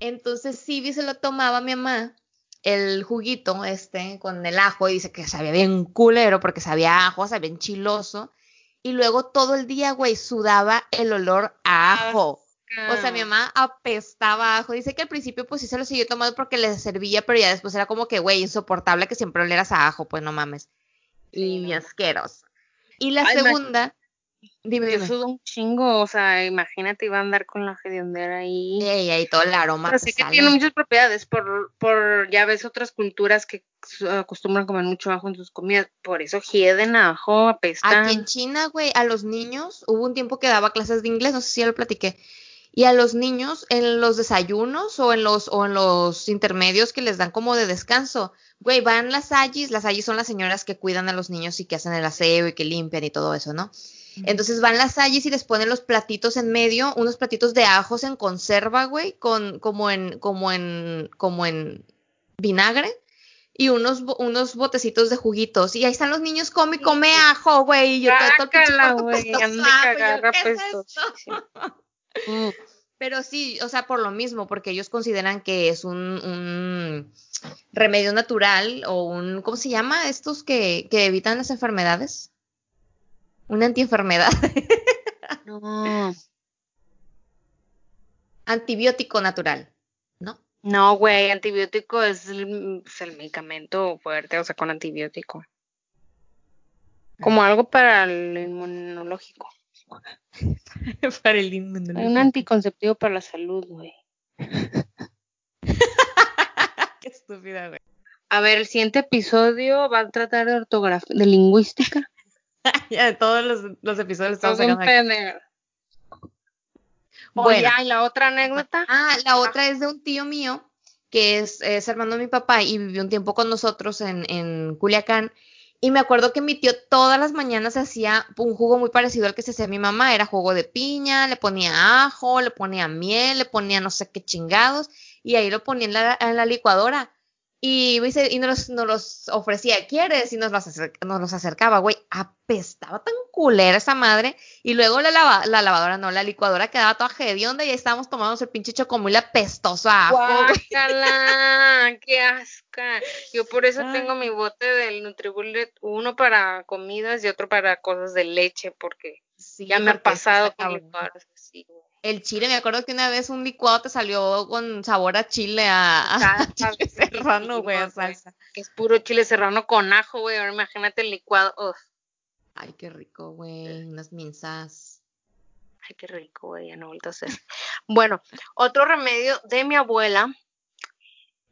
S2: Entonces Sibi se lo tomaba mi mamá, el juguito este, con el ajo, y dice que sabía bien culero porque sabía ajo, sabía enchiloso. Y luego todo el día, güey, sudaba el olor a ajo. O sea, mi mamá apestaba ajo. Dice que al principio, pues sí se lo siguió tomando porque le servía, pero ya después era como que, güey, insoportable que siempre oleras a ajo, pues no mames. y asqueroso. Y la segunda,
S1: Yo sudo un chingo, o sea, imagínate, iba a andar con la hediondera ahí.
S2: Y ahí todo el aroma.
S1: Así que tiene muchas propiedades, por, por, ya ves otras culturas que acostumbran a comer mucho ajo en sus comidas, por eso hieden ajo, apestan.
S2: Aquí en China, güey, a los niños, hubo un tiempo que daba clases de inglés, no sé si ya lo platiqué, y a los niños en los desayunos o en los, o en los intermedios que les dan como de descanso, güey, van las ayis, las ayis son las señoras que cuidan a los niños y que hacen el aseo y que limpian y todo eso, ¿no? Entonces van las salles y les ponen los platitos en medio, unos platitos de ajos en conserva, güey, con, como en, como en, como en vinagre y unos, unos botecitos de juguitos. Y ahí están los niños, come, come ajo, güey. Y yo todo el güey. Pero sí, o sea, por lo mismo, porque ellos consideran que es un, un remedio natural o un, ¿cómo se llama? Estos que, que evitan las enfermedades. Una antienfermedad.
S1: no.
S2: Antibiótico natural, ¿no?
S1: No, güey, antibiótico es el, medicamento fuerte, o sea, con antibiótico. Como algo para el inmunológico.
S2: para el inmunológico.
S1: Un anticonceptivo para la salud, güey.
S2: Qué estúpida, güey.
S1: A ver, el siguiente episodio va a tratar de ortografía, de lingüística.
S2: ya todos los, episodios estamos sacando
S1: Bueno, ¿y la otra anécdota?
S2: Ah, la otra es de un tío mío que es, hermano de mi papá y vivió un tiempo con nosotros en, en Culiacán. Y me acuerdo que mi tío todas las mañanas hacía un jugo muy parecido al que se hacía mi mamá. Era jugo de piña, le ponía ajo, le ponía miel, le ponía no sé qué chingados. Y ahí lo ponía en la licuadora. Y, y nos, los, ofrecía, ¿quieres? Y nos los, nos los acercaba, güey. Apestaba tan culera esa madre. Y luego la, la lavadora, no, la licuadora quedaba toda hedionda y ahí estábamos tomando el pinche chocomil apestoso a
S1: ¡Qué asca! Yo por eso tengo mi bote del Nutribullet, uno para comidas y otro para cosas de leche, porque ya me ha pasado con licuadoras así,
S2: el chile, me acuerdo que una vez un licuado te salió con sabor a chile, a, chile serrano, güey, a salsa.
S1: Que es puro chile serrano con ajo, güey. Ahora imagínate el licuado.
S2: Ay, qué rico, güey. Unas minzas.
S1: Ay, qué rico, güey. Ya no vuelto a hacer. bueno, otro remedio de mi abuela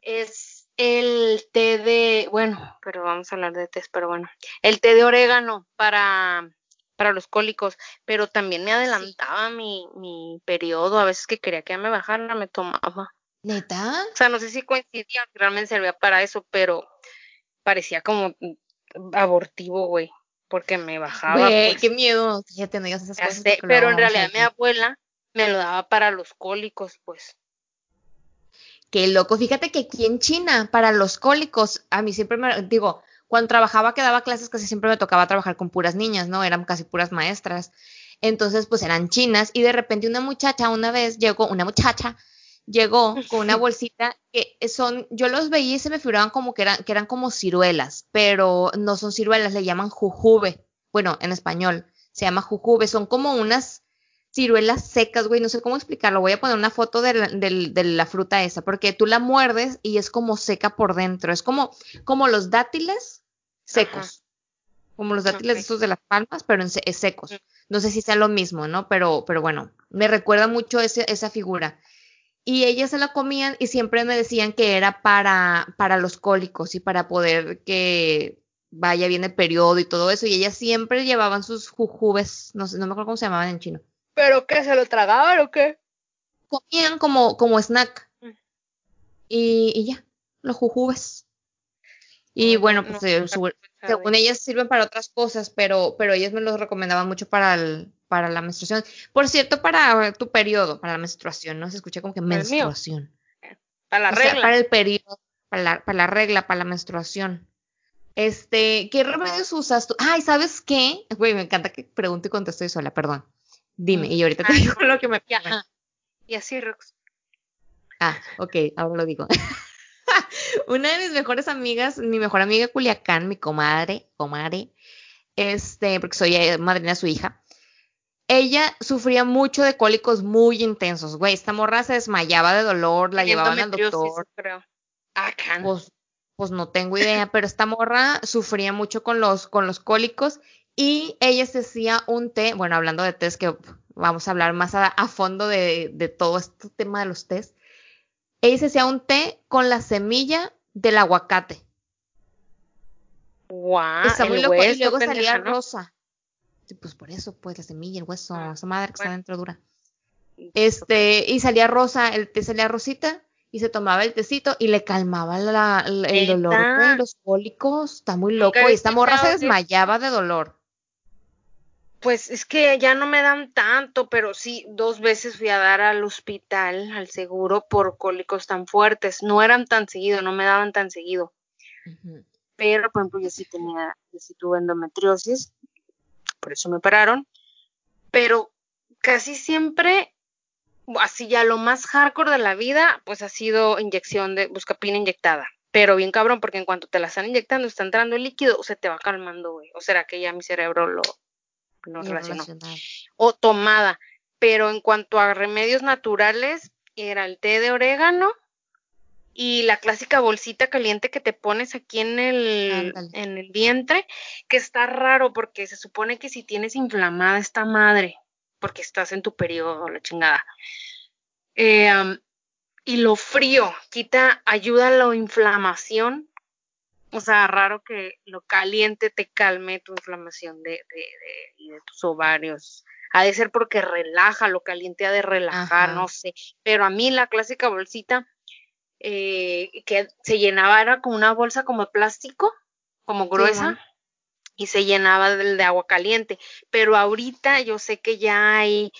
S1: es el té de, bueno, pero vamos a hablar de té, pero bueno, el té de orégano para para los cólicos, pero también me adelantaba mi, mi periodo, a veces que quería que me bajara, me tomaba.
S2: ¿Neta?
S1: O sea, no sé si coincidía, realmente servía para eso, pero parecía como abortivo, güey, porque me bajaba.
S2: Güey, pues. qué miedo, ya tenías esas cosas.
S1: pero en realidad mi abuela me lo daba para los cólicos, pues.
S2: Qué loco. Fíjate que aquí en China, para los cólicos, a mí siempre me, digo, cuando trabajaba, que daba clases, casi siempre me tocaba trabajar con puras niñas, ¿no? Eran casi puras maestras. Entonces, pues eran chinas y de repente una muchacha una vez llegó, una muchacha llegó con una bolsita que son, yo los veía y se me figuraban como que eran, que eran como ciruelas, pero no son ciruelas, le llaman jujube. Bueno, en español se llama jujube, son como unas ciruelas secas, güey, no sé cómo explicarlo. Voy a poner una foto de la, de la, fruta esa, porque tú la muerdes y es como seca por dentro. Es como, como los dátiles secos. Como los dátiles estos de las palmas, pero en, secos. No sé si sea lo mismo, ¿no? Pero, pero bueno, me recuerda mucho ese, esa figura. Y ellas se la comían y siempre me decían que era para, para los cólicos y para poder que vaya bien el periodo y todo eso. Y ellas siempre llevaban sus jujubes, no sé, no me acuerdo cómo se llamaban en chino.
S1: ¿Pero qué? ¿Se lo tragaban o qué?
S2: Comían como, como snack. Y, y ya, los jujubes. Y bueno, pues eh, según ellas sirven para otras cosas, pero, pero ellas me los recomendaban mucho para, el, para la menstruación. Por cierto, para tu periodo, para la menstruación, ¿no? Se escucha como que menstruación.
S1: Para la regla.
S2: para el periodo, para la, para la regla, para la menstruación. Este, ¿qué remedios usas tú? Ay, ¿sabes qué? Güey, me encanta que pregunte y conteste sola, perdón. Dime, y ahorita te digo lo que me
S1: pasa. Y así, Rox.
S2: Ah, ok, ahora lo digo. Una de mis mejores amigas, mi mejor amiga Culiacán, mi comadre, comadre, este, porque soy eh, madrina de su hija, ella sufría mucho de cólicos muy intensos, güey. Esta morra se desmayaba de dolor, la llevaban al doctor.
S1: Creo. Ah,
S2: pues, pues no tengo idea, pero esta morra sufría mucho con los, con los cólicos y ella se hacía un té, bueno, hablando de tés, que vamos a hablar más a, fondo de, de, todo este tema de los tés. Ella se hacía un té con la semilla del aguacate.
S1: Wow,
S2: Está muy loco. y luego salía rosa. pues por eso, pues la semilla, el hueso, ah, esa madre que está dentro dura. Este, y salía rosa, el té salía rosita, y se tomaba el tecito y le calmaba el dolor de los cólicos. Está muy loco. Y esta morra se desmayaba de dolor.
S1: Pues es que ya no me dan tanto, pero sí, dos veces fui a dar al hospital, al seguro, por cólicos tan fuertes. No eran tan seguido, no me daban tan seguido. Pero, por ejemplo, yo sí tenía, yo sí tuve endometriosis, por eso me pararon. Pero casi siempre, así ya lo más hardcore de la vida, pues ha sido inyección de buscapina inyectada. Pero bien cabrón, porque en cuanto te la están inyectando, está entrando el líquido, se te va calmando, güey. O será que ya mi cerebro lo, no relacionó. O tomada. Pero en cuanto a remedios naturales, era el té de orégano y la clásica bolsita caliente que te pones aquí en el, en el vientre, que está raro porque se supone que si tienes inflamada esta madre, porque estás en tu periodo, la chingada. Eh, y lo frío, quita, ayuda a la inflamación o sea, raro que lo caliente te calme tu inflamación de, de, de, tus ovarios. Ha de ser porque relaja, lo caliente ha de relajar, no sé. Pero a mí la clásica bolsita eh, que se llenaba era como una bolsa como plástico, como gruesa, y se llenaba del de agua caliente. Pero ahorita yo sé que ya hay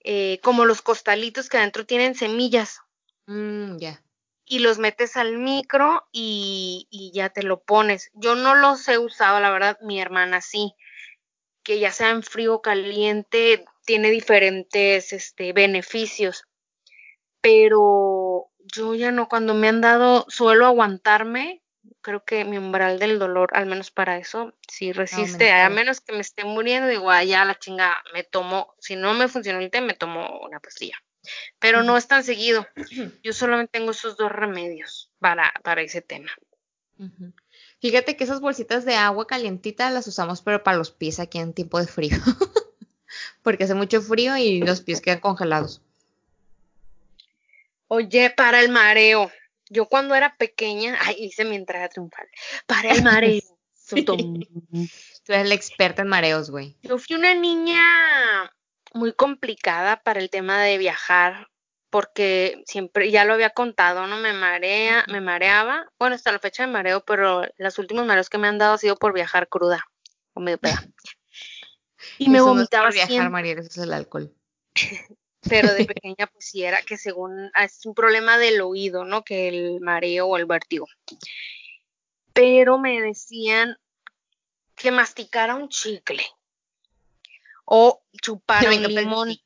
S1: eh, como los costalitos que adentro tienen semillas.
S2: Mm, ya
S1: y los metes al micro y, ya te lo pones. Yo no los he usado, la verdad, mi hermana sí, que ya sea en frío o caliente, tiene diferentes este, beneficios. Pero yo ya no, cuando me han dado, suelo aguantarme, creo que mi umbral del dolor, al menos para eso, sí resiste, a menos que me esté muriendo, digo, ah, ya la chinga, me tomo, si no me funcionó el té, me tomo una pastilla pero no es tan seguido. Yo solamente tengo esos dos remedios para, para ese tema.
S2: Fíjate que esas bolsitas de agua calientita las usamos, pero para los pies aquí en tiempo de frío. Porque hace mucho frío y los pies quedan congelados.
S1: Oye, para el mareo. Yo cuando era pequeña, ay, hice mi entrada triunfal. Para el mareo.
S2: Tú eres la experta en mareos, güey.
S1: Yo fui una niña muy complicada para el tema de viajar porque siempre ya lo había contado, no me marea, me mareaba, bueno, hasta la fecha me mareo, pero los últimos mareos que me han dado ha sido por viajar cruda o medio peda.
S2: Y me vomitaba no viajar, María, eso es el alcohol.
S1: pero de pequeña pues sí era que según ah, es un problema del oído, ¿no? Que el mareo o el vértigo. Pero me decían que masticara un chicle o chupara un limón.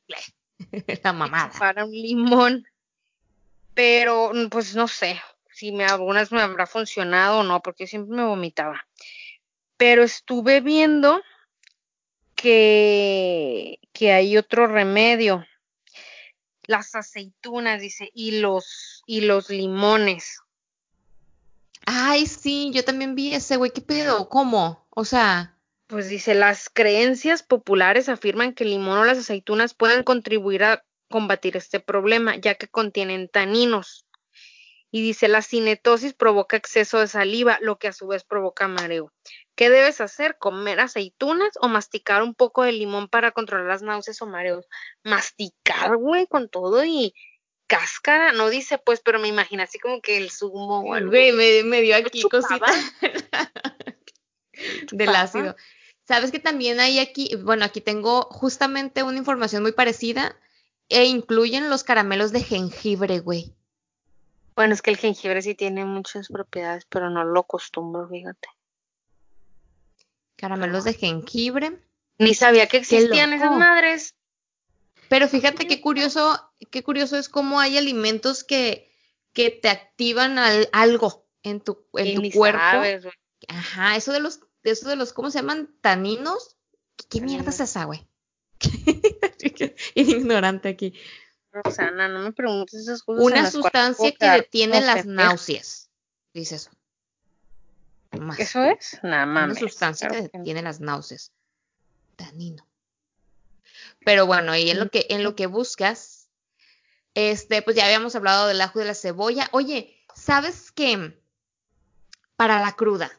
S2: La mamada.
S1: Chupara un limón. Pero pues no sé si me algunas me habrá funcionado o no, porque siempre me vomitaba. Pero estuve viendo que, que hay otro remedio las aceitunas, dice, y los, y los limones.
S2: Ay, sí, yo también vi ese, güey, ¿qué pedo? ¿Cómo? O sea.
S1: Pues dice, las creencias populares afirman que el limón o las aceitunas pueden contribuir a combatir este problema, ya que contienen taninos. Y dice, la cinetosis provoca exceso de saliva, lo que a su vez provoca mareo. ¿Qué debes hacer? ¿Comer aceitunas o masticar un poco de limón para controlar las náuseas o mareos? Masticar, güey, con todo y cáscara, no dice pues, pero me imagino así como que el zumo
S2: o Güey, me, dio aquí cosita del ácido. Sabes que también hay aquí, bueno, aquí tengo justamente una información muy parecida e incluyen los caramelos de jengibre, güey.
S1: Bueno, es que el jengibre sí tiene muchas propiedades, pero no lo acostumbro, fíjate.
S2: Caramelos de jengibre.
S1: Ni sabía que existían esas madres.
S2: Pero fíjate qué curioso, qué curioso es cómo hay alimentos que, que te activan algo en tu, en tu cuerpo. Ajá, eso de los, eso de los, ¿cómo se llaman? Taninos. ¿Qué, mierda es esa, güey? Ignorante aquí.
S1: Rosana, no me preguntes esas cosas.
S2: Una sustancia que detiene las náuseas. Dice eso.
S1: ¿Eso es? Nada más.
S2: Una sustancia que tiene las náuseas. Tanino. Pero bueno, y en lo que, en lo que buscas, este, pues ya habíamos hablado del ajo y de la cebolla. Oye, ¿sabes qué? Para la cruda,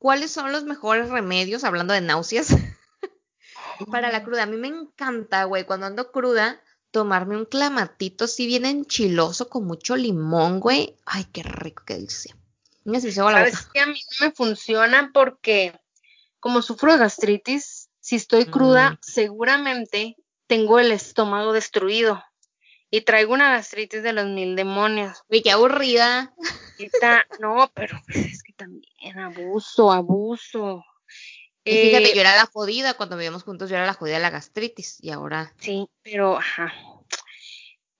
S2: ¿cuáles son los mejores remedios, hablando de náuseas? Para la cruda, a mí me encanta, güey, cuando ando cruda, tomarme un clamatito así bien enchiloso con mucho limón, güey. Ay, qué rico, qué delicia.
S1: ¿Sabes que a mí no me funciona porque como sufro de gastritis, si estoy cruda, mm. seguramente tengo el estómago destruido y traigo una gastritis de los mil demonios.
S2: Uy, qué aburrida.
S1: no, pero es que también abuso, abuso.
S2: Y fíjate, eh, yo era la jodida cuando vivíamos juntos, yo era la jodida de la gastritis y ahora.
S1: Sí, pero ajá.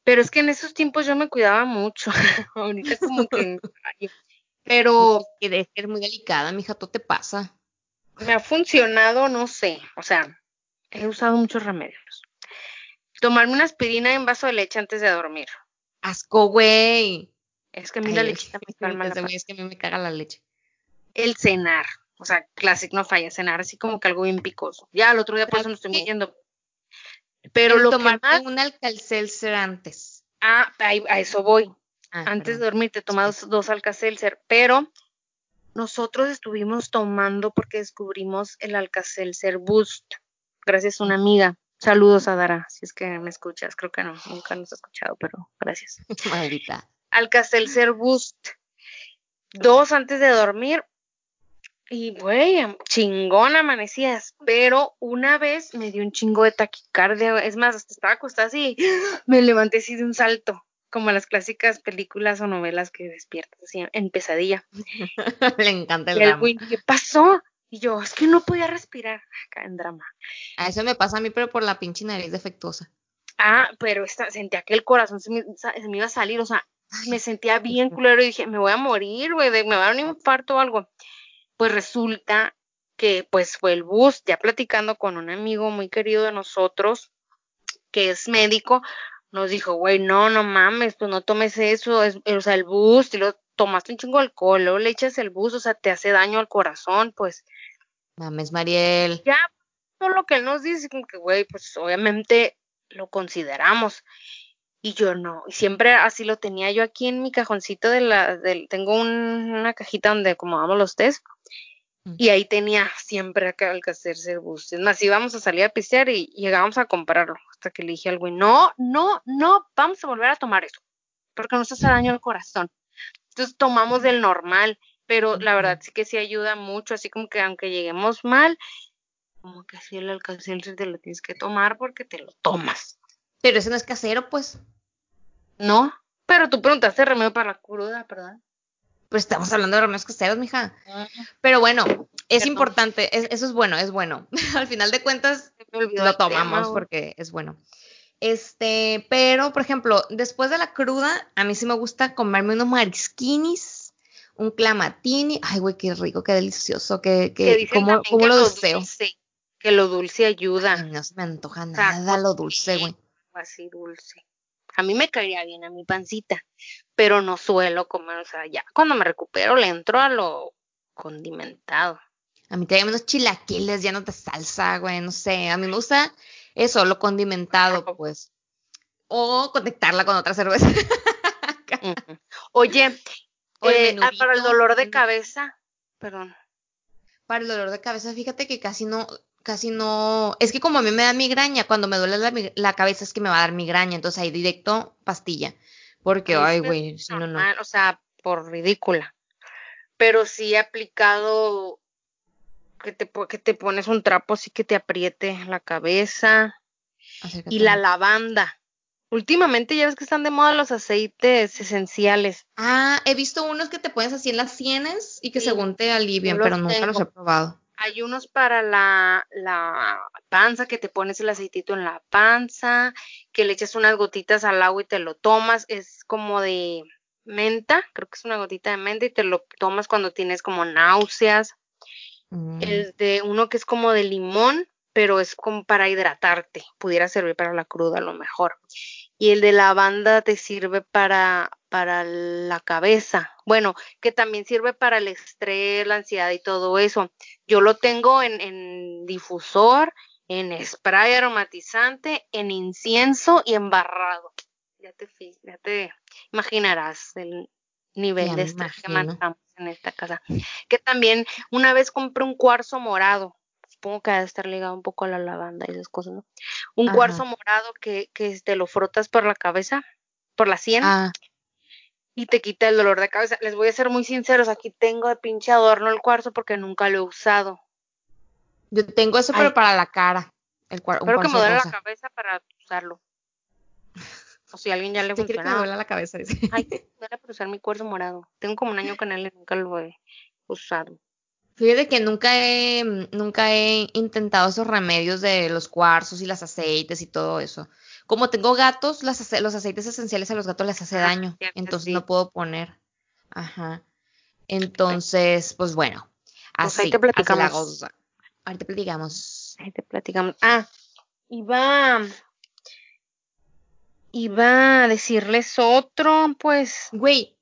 S1: Pero es que en esos tiempos yo me cuidaba mucho. Ahorita como que pero
S2: que de ser muy delicada, mija, todo te pasa.
S1: Me ha funcionado, no sé, o sea, he usado muchos remedios. Tomarme una aspirina en vaso de leche antes de dormir.
S2: Asco, güey.
S1: Es que a mí la lechita me calma
S2: Es que a mí me caga la leche.
S1: El cenar, o sea, clásico no falla, cenar así como que algo bien picoso. Ya, el otro día por eso no estoy mintiendo.
S2: Pero lo tomar un alcalcelser antes.
S1: Ah, a eso voy. Ah, Antes de dormir te tomas dos Alka-Seltzer, pero nosotros estuvimos tomando porque descubrimos el Alka-Seltzer Boost, gracias a una amiga. Saludos a Dara, si es que me escuchas, creo que no, nunca nos ha escuchado, pero gracias.
S2: Maldita.
S1: Alka-Seltzer Boost. Dos antes de dormir. Y güey, chingón amanecías, pero una vez me dio un chingo de taquicardia, es más, hasta estaba acostada así, me levanté así de un salto como las clásicas películas o novelas que despiertas así en pesadilla.
S2: Le encanta el,
S1: drama. ¿Qué pasó? Y yo, es que no podía respirar acá en drama.
S2: A eso me pasa a mí, pero por la pinche nariz defectuosa.
S1: Ah, pero esta, sentía que el corazón se me, iba a salir, o sea, me sentía bien culero y dije, me voy a morir, güey, me va a dar un infarto o algo. Pues resulta que pues fue el bus, ya platicando con un amigo muy querido de nosotros, que es médico, nos dijo, güey, no, no mames, pues no tomes eso, es, o sea, el boost, y lo tomaste un chingo de alcohol, luego le echas el boost, o sea, te hace daño al corazón, pues.
S2: Mames, Mariel.
S1: Ya, todo lo que él nos dice, como que, güey, pues obviamente lo consideramos. Y yo no, y siempre así lo tenía yo aquí en mi cajoncito de la, del, tengo una cajita donde acomodamos los test, mm. y ahí tenía siempre acá el el boost. Es más, íbamos a salir a pistear y llegábamos a comprarlo hasta que le dije al güey, no, no, no, vamos a volver a tomar eso, porque nos hace daño al corazón. Entonces tomamos del normal, pero la verdad sí que sí ayuda mucho, así como que aunque lleguemos mal, como que así el alcance te lo tienes que tomar porque te lo tomas.
S2: Pero ese no es casero, pues.
S1: No, pero tú preguntaste remedio para la cruda, ¿verdad?
S2: Pues estamos hablando de remedios caseros, mija.
S1: Ah,
S2: Pero bueno, es
S1: Perdón.
S2: importante, es- eso es bueno, es bueno. Al final de cuentas, lo
S1: tema,
S2: tomamos porque es bueno. Este, pero, por ejemplo, después de la cruda, a mí sí me gusta comerme unos marisquinis, un clamatini. Ay, güey, qué rico, qué delicioso, qué,
S1: Que dicen
S2: cómo, cómo
S1: que
S2: lo
S1: lo
S2: deseo.
S1: dulce, que lo dulce ayuda.
S2: Ay, no se me antoja nada lo dulce, güey.
S1: Así dulce. A mí me caería bien a mi pancita, pero no suelo comer, o sea, ya cuando me recupero le entro a lo condimentado.
S2: A mí te unos chilaquiles llenos de salsa, güey, no sé. A mí me gusta eso, lo condimentado, pues. O conectarla con otra cerveza.
S1: Oye,
S2: O el
S1: eh, ah, para el dolor de cabeza, perdón.
S2: Para el dolor de cabeza, fíjate que casi no, casi no. Es que como a mí me da migraña, cuando me duele la, cabeza es que me va a dar migraña, entonces ahí directo pastilla. Porque, ay, güey, si no, no.
S1: o sea, por ridícula. Pero sí he aplicado que te, que te pones un trapo así que te apriete la cabeza.
S2: Acércate.
S1: Y la lavanda. Últimamente ya ves que están de moda los aceites esenciales.
S2: Ah, he visto unos que te pones así en las sienes y que
S1: Sí,
S2: según te alivian, pero nunca los he probado.
S1: Hay unos para la, la panza, que te pones el aceitito en la panza, que le echas unas gotitas al agua y te lo tomas. Es como de menta, creo que es una gotita de menta y te lo tomas cuando tienes como náuseas.
S2: Mm.
S1: El de uno que es como de limón, pero es como para hidratarte. Pudiera servir para la cruda a lo mejor. Y el de lavanda te sirve para, para la cabeza. Bueno, que también sirve para el estrés, la ansiedad y todo eso. Yo lo tengo en, en difusor, en spray aromatizante, en incienso y embarrado. Ya te, ya te imaginarás el nivel
S2: Ya
S1: de estrés que manejamos en esta casa. Que también una vez compré un cuarzo morado. Supongo que ha de estar ligado un poco a la lavanda y esas cosas, ¿no? Un
S2: Ajá.
S1: cuarzo morado que, que te lo frotas por la cabeza, por la sien,
S2: Ah,
S1: y te quita el dolor de cabeza. Les voy a ser muy sinceros, aquí tengo de pinche adorno el cuarzo porque nunca lo he usado.
S2: yo tengo eso,
S1: Ay.
S2: pero para la cara. El cuar- un
S1: Espero que me duele la cabeza para usarlo. O si a alguien ya le
S2: Ya quiere que me duela la cabeza. dice.
S1: Ay, me duele por usar mi cuarzo morado. Tengo como un año con él y nunca lo he usado.
S2: Fíjate que nunca he, nunca he intentado esos remedios de los cuarzos y las aceites y todo eso. Como tengo gatos, las ace- los aceites esenciales a los gatos les hace
S1: Ah,
S2: daño,
S1: cierto,
S2: entonces
S1: sí.
S2: no puedo poner. Ajá. Entonces, pues bueno,
S1: Pues
S2: así,
S1: ahí te
S2: la
S1: platicamos.
S2: Ahorita platicamos.
S1: Ahí te platicamos. Ah, iba, iba a decirles otro, pues.
S2: Güey,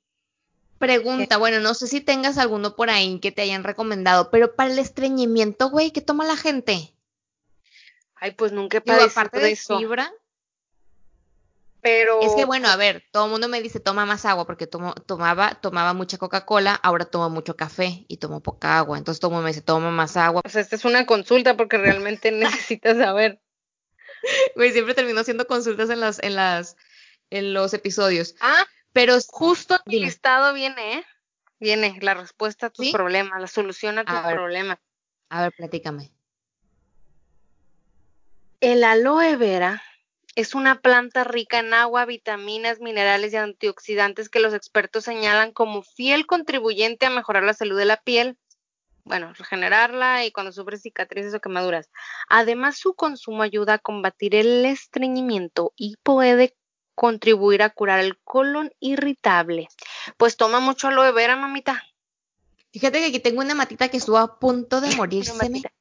S2: pregunta, bueno, no sé si tengas alguno por ahí que te hayan recomendado, pero para el estreñimiento, güey, ¿qué toma la gente?
S1: Ay, pues nunca he
S2: Digo, aparte
S1: de
S2: de
S1: eso.
S2: fibra,
S1: Pero
S2: Es que bueno, a ver, todo el mundo me dice toma más agua porque tomo, tomaba, tomaba mucha Coca-Cola, ahora tomo mucho café y tomo poca agua. Entonces todo el mundo me dice toma más agua.
S1: o sea, esta es una consulta porque realmente necesitas saber.
S2: Güey, siempre termino haciendo consultas en las, en las, en los episodios.
S1: Ah,
S2: Pero
S1: justo en
S2: Dime.
S1: listado viene, ¿eh? Viene la respuesta a tus
S2: ¿Sí?
S1: problemas, la solución a tus
S2: A ver.
S1: problemas.
S2: a ver, platícame.
S1: El aloe vera es una planta rica en agua, vitaminas, minerales y antioxidantes que los expertos señalan como fiel contribuyente a mejorar la salud de la piel, bueno, regenerarla y cuando sufres cicatrices o quemaduras. Además, su consumo ayuda a combatir el estreñimiento y puede contribuir a curar el colon irritable. Pues toma mucho aloe vera, mamita.
S2: Fíjate que aquí tengo una matita que estuvo a punto de
S1: matita.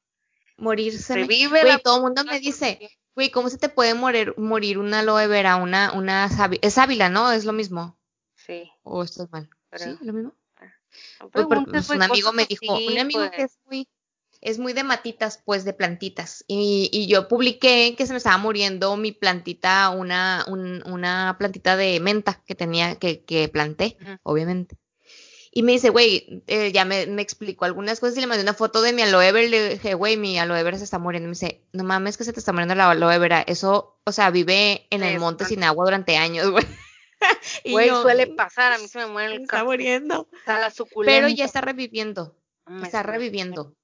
S2: Morírseme.
S1: Revive
S2: Güey,
S1: la
S2: todo el mundo me dice, güey, ¿cómo se te puede morir, morir una aloe vera? Una, una sábila. Es sábila, ¿no? Es lo mismo.
S1: Sí,
S2: ¿O estás mal?
S1: Pero-
S2: ¿Sí? ¿Es lo mismo?
S1: no
S2: Pues, pues,
S1: güey,
S2: un amigo me dijo, un amigo
S1: pues.
S2: que es muy, es muy de matitas, pues de plantitas. Y, y yo publiqué que se me estaba muriendo mi plantita, una, un- una plantita de menta que tenía, que, que planté, obviamente. Y me dice, güey, eh, ya me, me explicó algunas cosas y le mandé una foto de mi aloe vera y le dije, güey, mi aloe vera se está muriendo. Y me dice, no mames que se te está muriendo la aloe vera. Eso, o sea, vive en el monte sin agua durante años, güey.
S1: Güey, suele pasar, a mí se me muere
S2: "Se
S1: el
S2: está muriendo.
S1: Sea, la suculenta.
S2: Pero ya está reviviendo.
S1: Me
S2: Está reviviendo.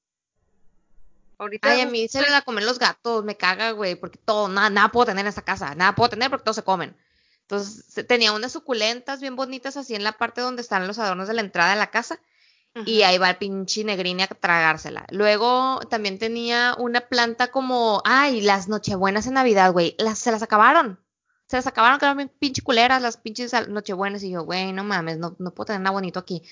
S1: Ahorita
S2: Ay, a mí se le da a comer los gatos, me caga, güey, porque todo, nada, nada puedo tener en esa casa, nada puedo tener porque todos se comen. Entonces, tenía unas suculentas bien bonitas así en la parte donde están los adornos de la entrada de la casa. Y ahí va el pinche negrini a tragársela. Luego también tenía una planta como, ay, las nochebuenas en Navidad, güey, las, se las acabaron. Se las acabaron, que eran bien pinche culeras las pinches nochebuenas. Y yo, güey, no mames, no, no puedo tener nada bonito aquí.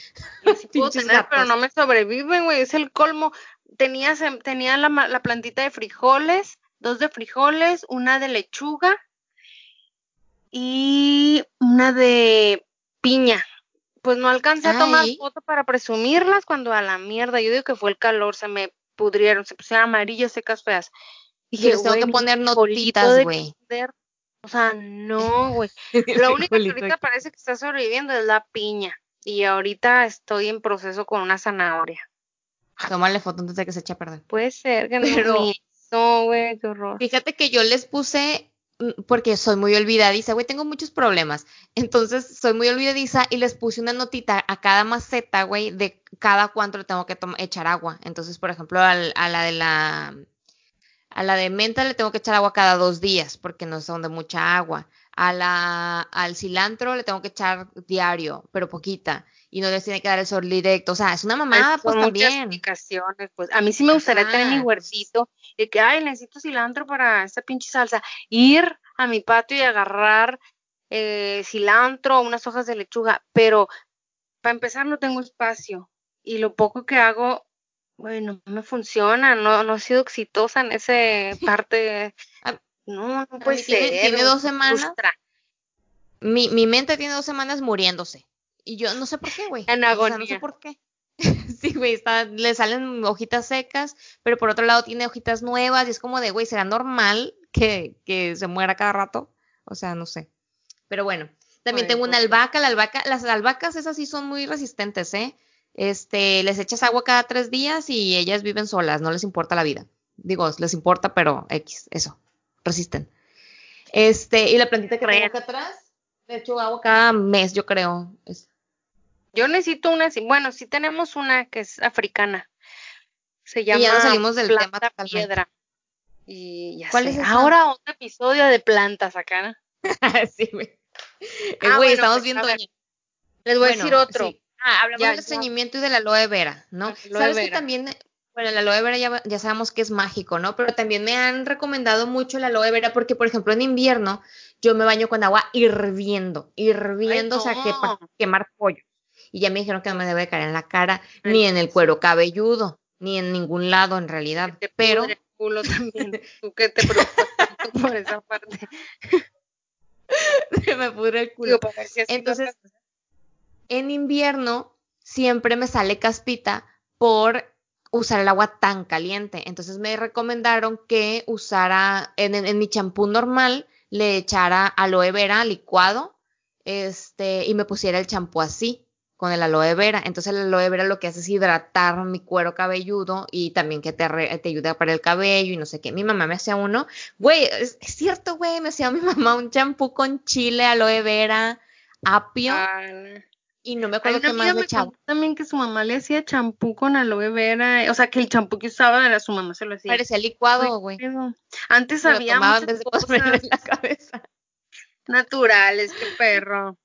S1: Sí puedo tener, pero no me sobreviven, güey. Es el colmo. Tenía, tenía la plantita de frijoles, dos de frijoles, una de lechuga y una de piña. Pues no alcancé a tomar foto para presumirlas cuando a la mierda. Yo digo que fue el calor, se me pudrieron, se pusieron amarillas, secas, feas.
S2: Yo les tengo que poner notitas, güey.
S1: O sea, no, güey. La única que ahorita parece que está sobreviviendo es la piña. Y ahorita estoy en proceso con una zanahoria.
S2: Tómale foto antes de que se eche a perder.
S1: Puede ser que no
S2: Pero-
S1: güey, qué horror.
S2: Fíjate que yo les puse, porque soy muy olvidadiza, güey, tengo muchos problemas. Entonces, soy muy olvidadiza y les puse una notita a cada maceta, güey, de cada cuánto le tengo que echar agua. Entonces, por ejemplo, a la de la, a la de menta le tengo que echar agua cada dos días, porque no son de mucha agua. A la, al cilantro le tengo que echar diario, pero poquita. Y no les tiene que dar el sol directo. O sea, es una mamada, pues
S1: muchas
S2: también.
S1: explicaciones, pues. A mí sí me gustaría tener mi huertito de que, ay, necesito cilantro para esta pinche salsa. Ir a mi patio y agarrar eh, cilantro, unas hojas de lechuga, pero para empezar no tengo espacio. Y lo poco que hago, bueno, no me funciona, no, no he sido exitosa en ese parte.
S2: A-
S1: No, no puede
S2: tiene-
S1: ser.
S2: tiene
S1: me
S2: dos semanas. Mi, mi mente tiene dos semanas muriéndose. Y yo no sé por qué, güey.
S1: En
S2: O sea, no sé por qué. sí, güey, está, le salen hojitas secas, pero por otro lado tiene hojitas nuevas y es como de, güey, ¿será normal que, que se muera cada rato? O sea, no sé. Pero bueno, también tengo una albahaca. La albahaca, las albahacas esas sí son muy resistentes, ¿eh? Este, les echas agua cada tres días y ellas viven solas, no les importa la vida. Digo, les importa, pero X, eso, resisten. Este, y la plantita que tengo acá atrás, le echo agua cada mes, yo creo. Es-
S1: Yo necesito una, bueno, sí tenemos una que es africana. Se llama
S2: Y ya nos salimos del tema
S1: planta piedra. Y ya
S2: ¿Cuál
S1: sé.
S2: es?
S1: Ahora otro episodio de plantas acá.
S2: sí, güey. Eh,
S1: Ah, bueno,
S2: estamos
S1: pues,
S2: doña.
S1: Les voy a decir otro.
S2: sí. Ah, hablamos
S1: Ya,
S2: del
S1: ya.
S2: estreñimiento y del aloe vera, ¿no?
S1: Aloe
S2: Sabes que también, bueno, el aloe vera ya, ya sabemos que es mágico, ¿no? Pero también me han recomendado mucho el aloe vera porque, por ejemplo, en invierno yo me baño con agua hirviendo, hirviendo, o sea, que para quemar pollo. Y ya me dijeron que no me debe caer en la cara,
S1: Ay,
S2: ni en el
S1: sí.
S2: cuero cabelludo, ni en ningún lado en realidad.
S1: Te
S2: Pero
S1: el culo también. Tú que te preocupas tanto por esa parte.
S2: me pudre el culo.
S1: Digo, si no
S2: Entonces, en invierno siempre me sale caspita por usar el agua tan caliente. Entonces me recomendaron que usara en, en- en mi champú normal, le echara aloe vera licuado este, y me pusiera el champú así, con el aloe vera. Entonces el aloe vera lo que hace es hidratar mi cuero cabelludo y también que te, re- te ayuda para el cabello y no sé qué. Mi mamá me hacía uno, güey, es, es cierto, güey, me hacía mi mamá un champú con chile, aloe vera, apio y no me acuerdo qué más le
S1: me
S2: echaba.
S1: también que su mamá le hacía champú con aloe vera, o sea, que el champú que usaba era su mamá se lo hacía.
S2: Parecía licuado, güey.
S1: Antes había muchas cosas
S2: en la cabeza.
S1: naturales, qué perro.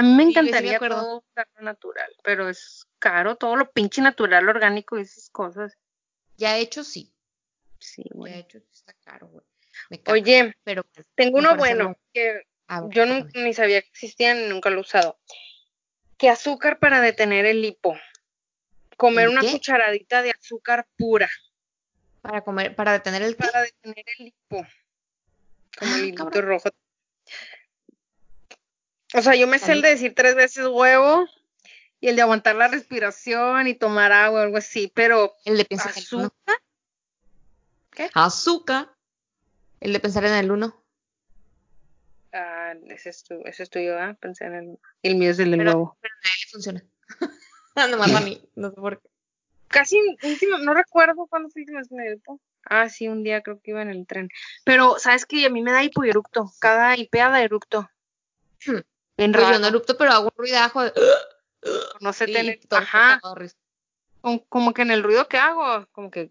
S1: A mí me
S2: Sí, yo sí me
S1: encantaría
S2: acuerdo.
S1: todo natural, pero es caro, todo lo pinche natural, orgánico y esas cosas.
S2: Ya hecho sí.
S1: Sí,
S2: Ya
S1: güey.
S2: hecho sí está caro, güey.
S1: Oye,
S2: pero
S1: tengo
S2: no
S1: uno bueno que
S2: a ver,
S1: yo
S2: cuéntame.
S1: ni sabía que existían y nunca lo he usado. Que azúcar para detener el hipo. Comer
S2: ¿El
S1: una
S2: qué?
S1: cucharadita de azúcar pura
S2: Para comer, para detener el qué?
S1: para detener el hipo. Como
S2: Ah,
S1: el hilito
S2: cabrón.
S1: rojo. O sea, yo me sé el de decir tres veces huevo y el de aguantar la respiración y tomar agua o algo así, pero
S2: El de pensar en el uno.
S1: azúcar.
S2: Azúcar. El de pensar en el uno.
S1: Ah, ese es, tu, ese es tuyo, ¿ah? Pensé en el, el mío es el del huevo.
S2: Pero a él funciona. Ah, Nomás a mí. No sé por qué.
S1: Casi, último, no recuerdo cuándo fue última vez que me hipo. Ah, sí, un día creo que iba en el tren. Pero, ¿sabes qué? A mí me da hipoeructo. Cada hipeada da eructo.
S2: Hmm. Yo no erupto, pero hago un ruidajo de...
S1: no sé tener. Ajá. Como, que en el ruido que hago, como que.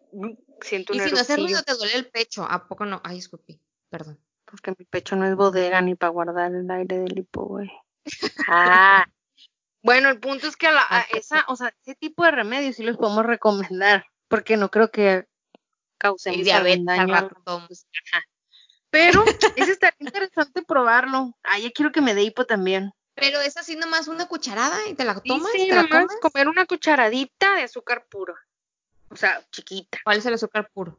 S1: siento un
S2: Y si no hace ruido, te duele el pecho. ¿A poco no? Ay, escupí. Perdón.
S1: porque mi pecho no es bodega ni para guardar el aire del hipo, güey. Ah. Bueno, el punto es que a, la- a esa, o sea, ese tipo de remedios sí los podemos recomendar, porque no creo que causemos
S2: El diabetes al
S1: daño. Pero ese estaría interesante probarlo. Ah, ya quiero que me dé hipo también.
S2: Pero es así nomás una cucharada y te la
S1: Sí,
S2: tomas,
S1: sí,
S2: te la
S1: nomás
S2: comes.
S1: comer una cucharadita de azúcar puro. O sea, chiquita.
S2: ¿Cuál es el azúcar puro?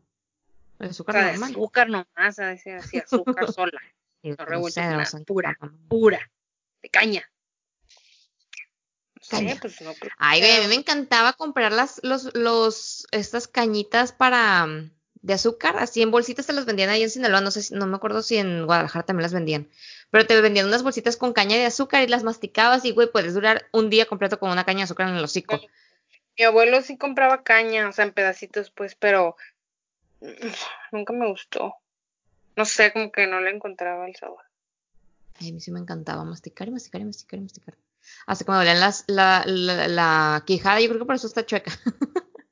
S2: El
S1: O
S2: azúcar
S1: sea, de
S2: normal.
S1: azúcar nomás, a decir así, azúcar sola,
S2: Sí,
S1: pura. pura, de caña.
S2: Caña.
S1: pues no que
S2: Ay, güey, a mí me encantaba comprar las, los, los, estas cañitas para, mm, de azúcar, así en bolsitas te las vendían ahí en Sinaloa, no sé, si- no me acuerdo si en Guadalajara también las vendían, pero te vendían unas bolsitas con caña de azúcar y las masticabas y, güey, puedes durar un día completo con una caña de azúcar en el hocico.
S1: Mi abuelo sí compraba caña, o sea, en pedacitos, pues, pero nunca me gustó. No sé, como que no le encontraba el sabor.
S2: Ay, a mí sí me encantaba masticar y masticar y masticar y masticar. Hasta que me dolían las, la, la, la quijada, yo creo que por eso está chueca.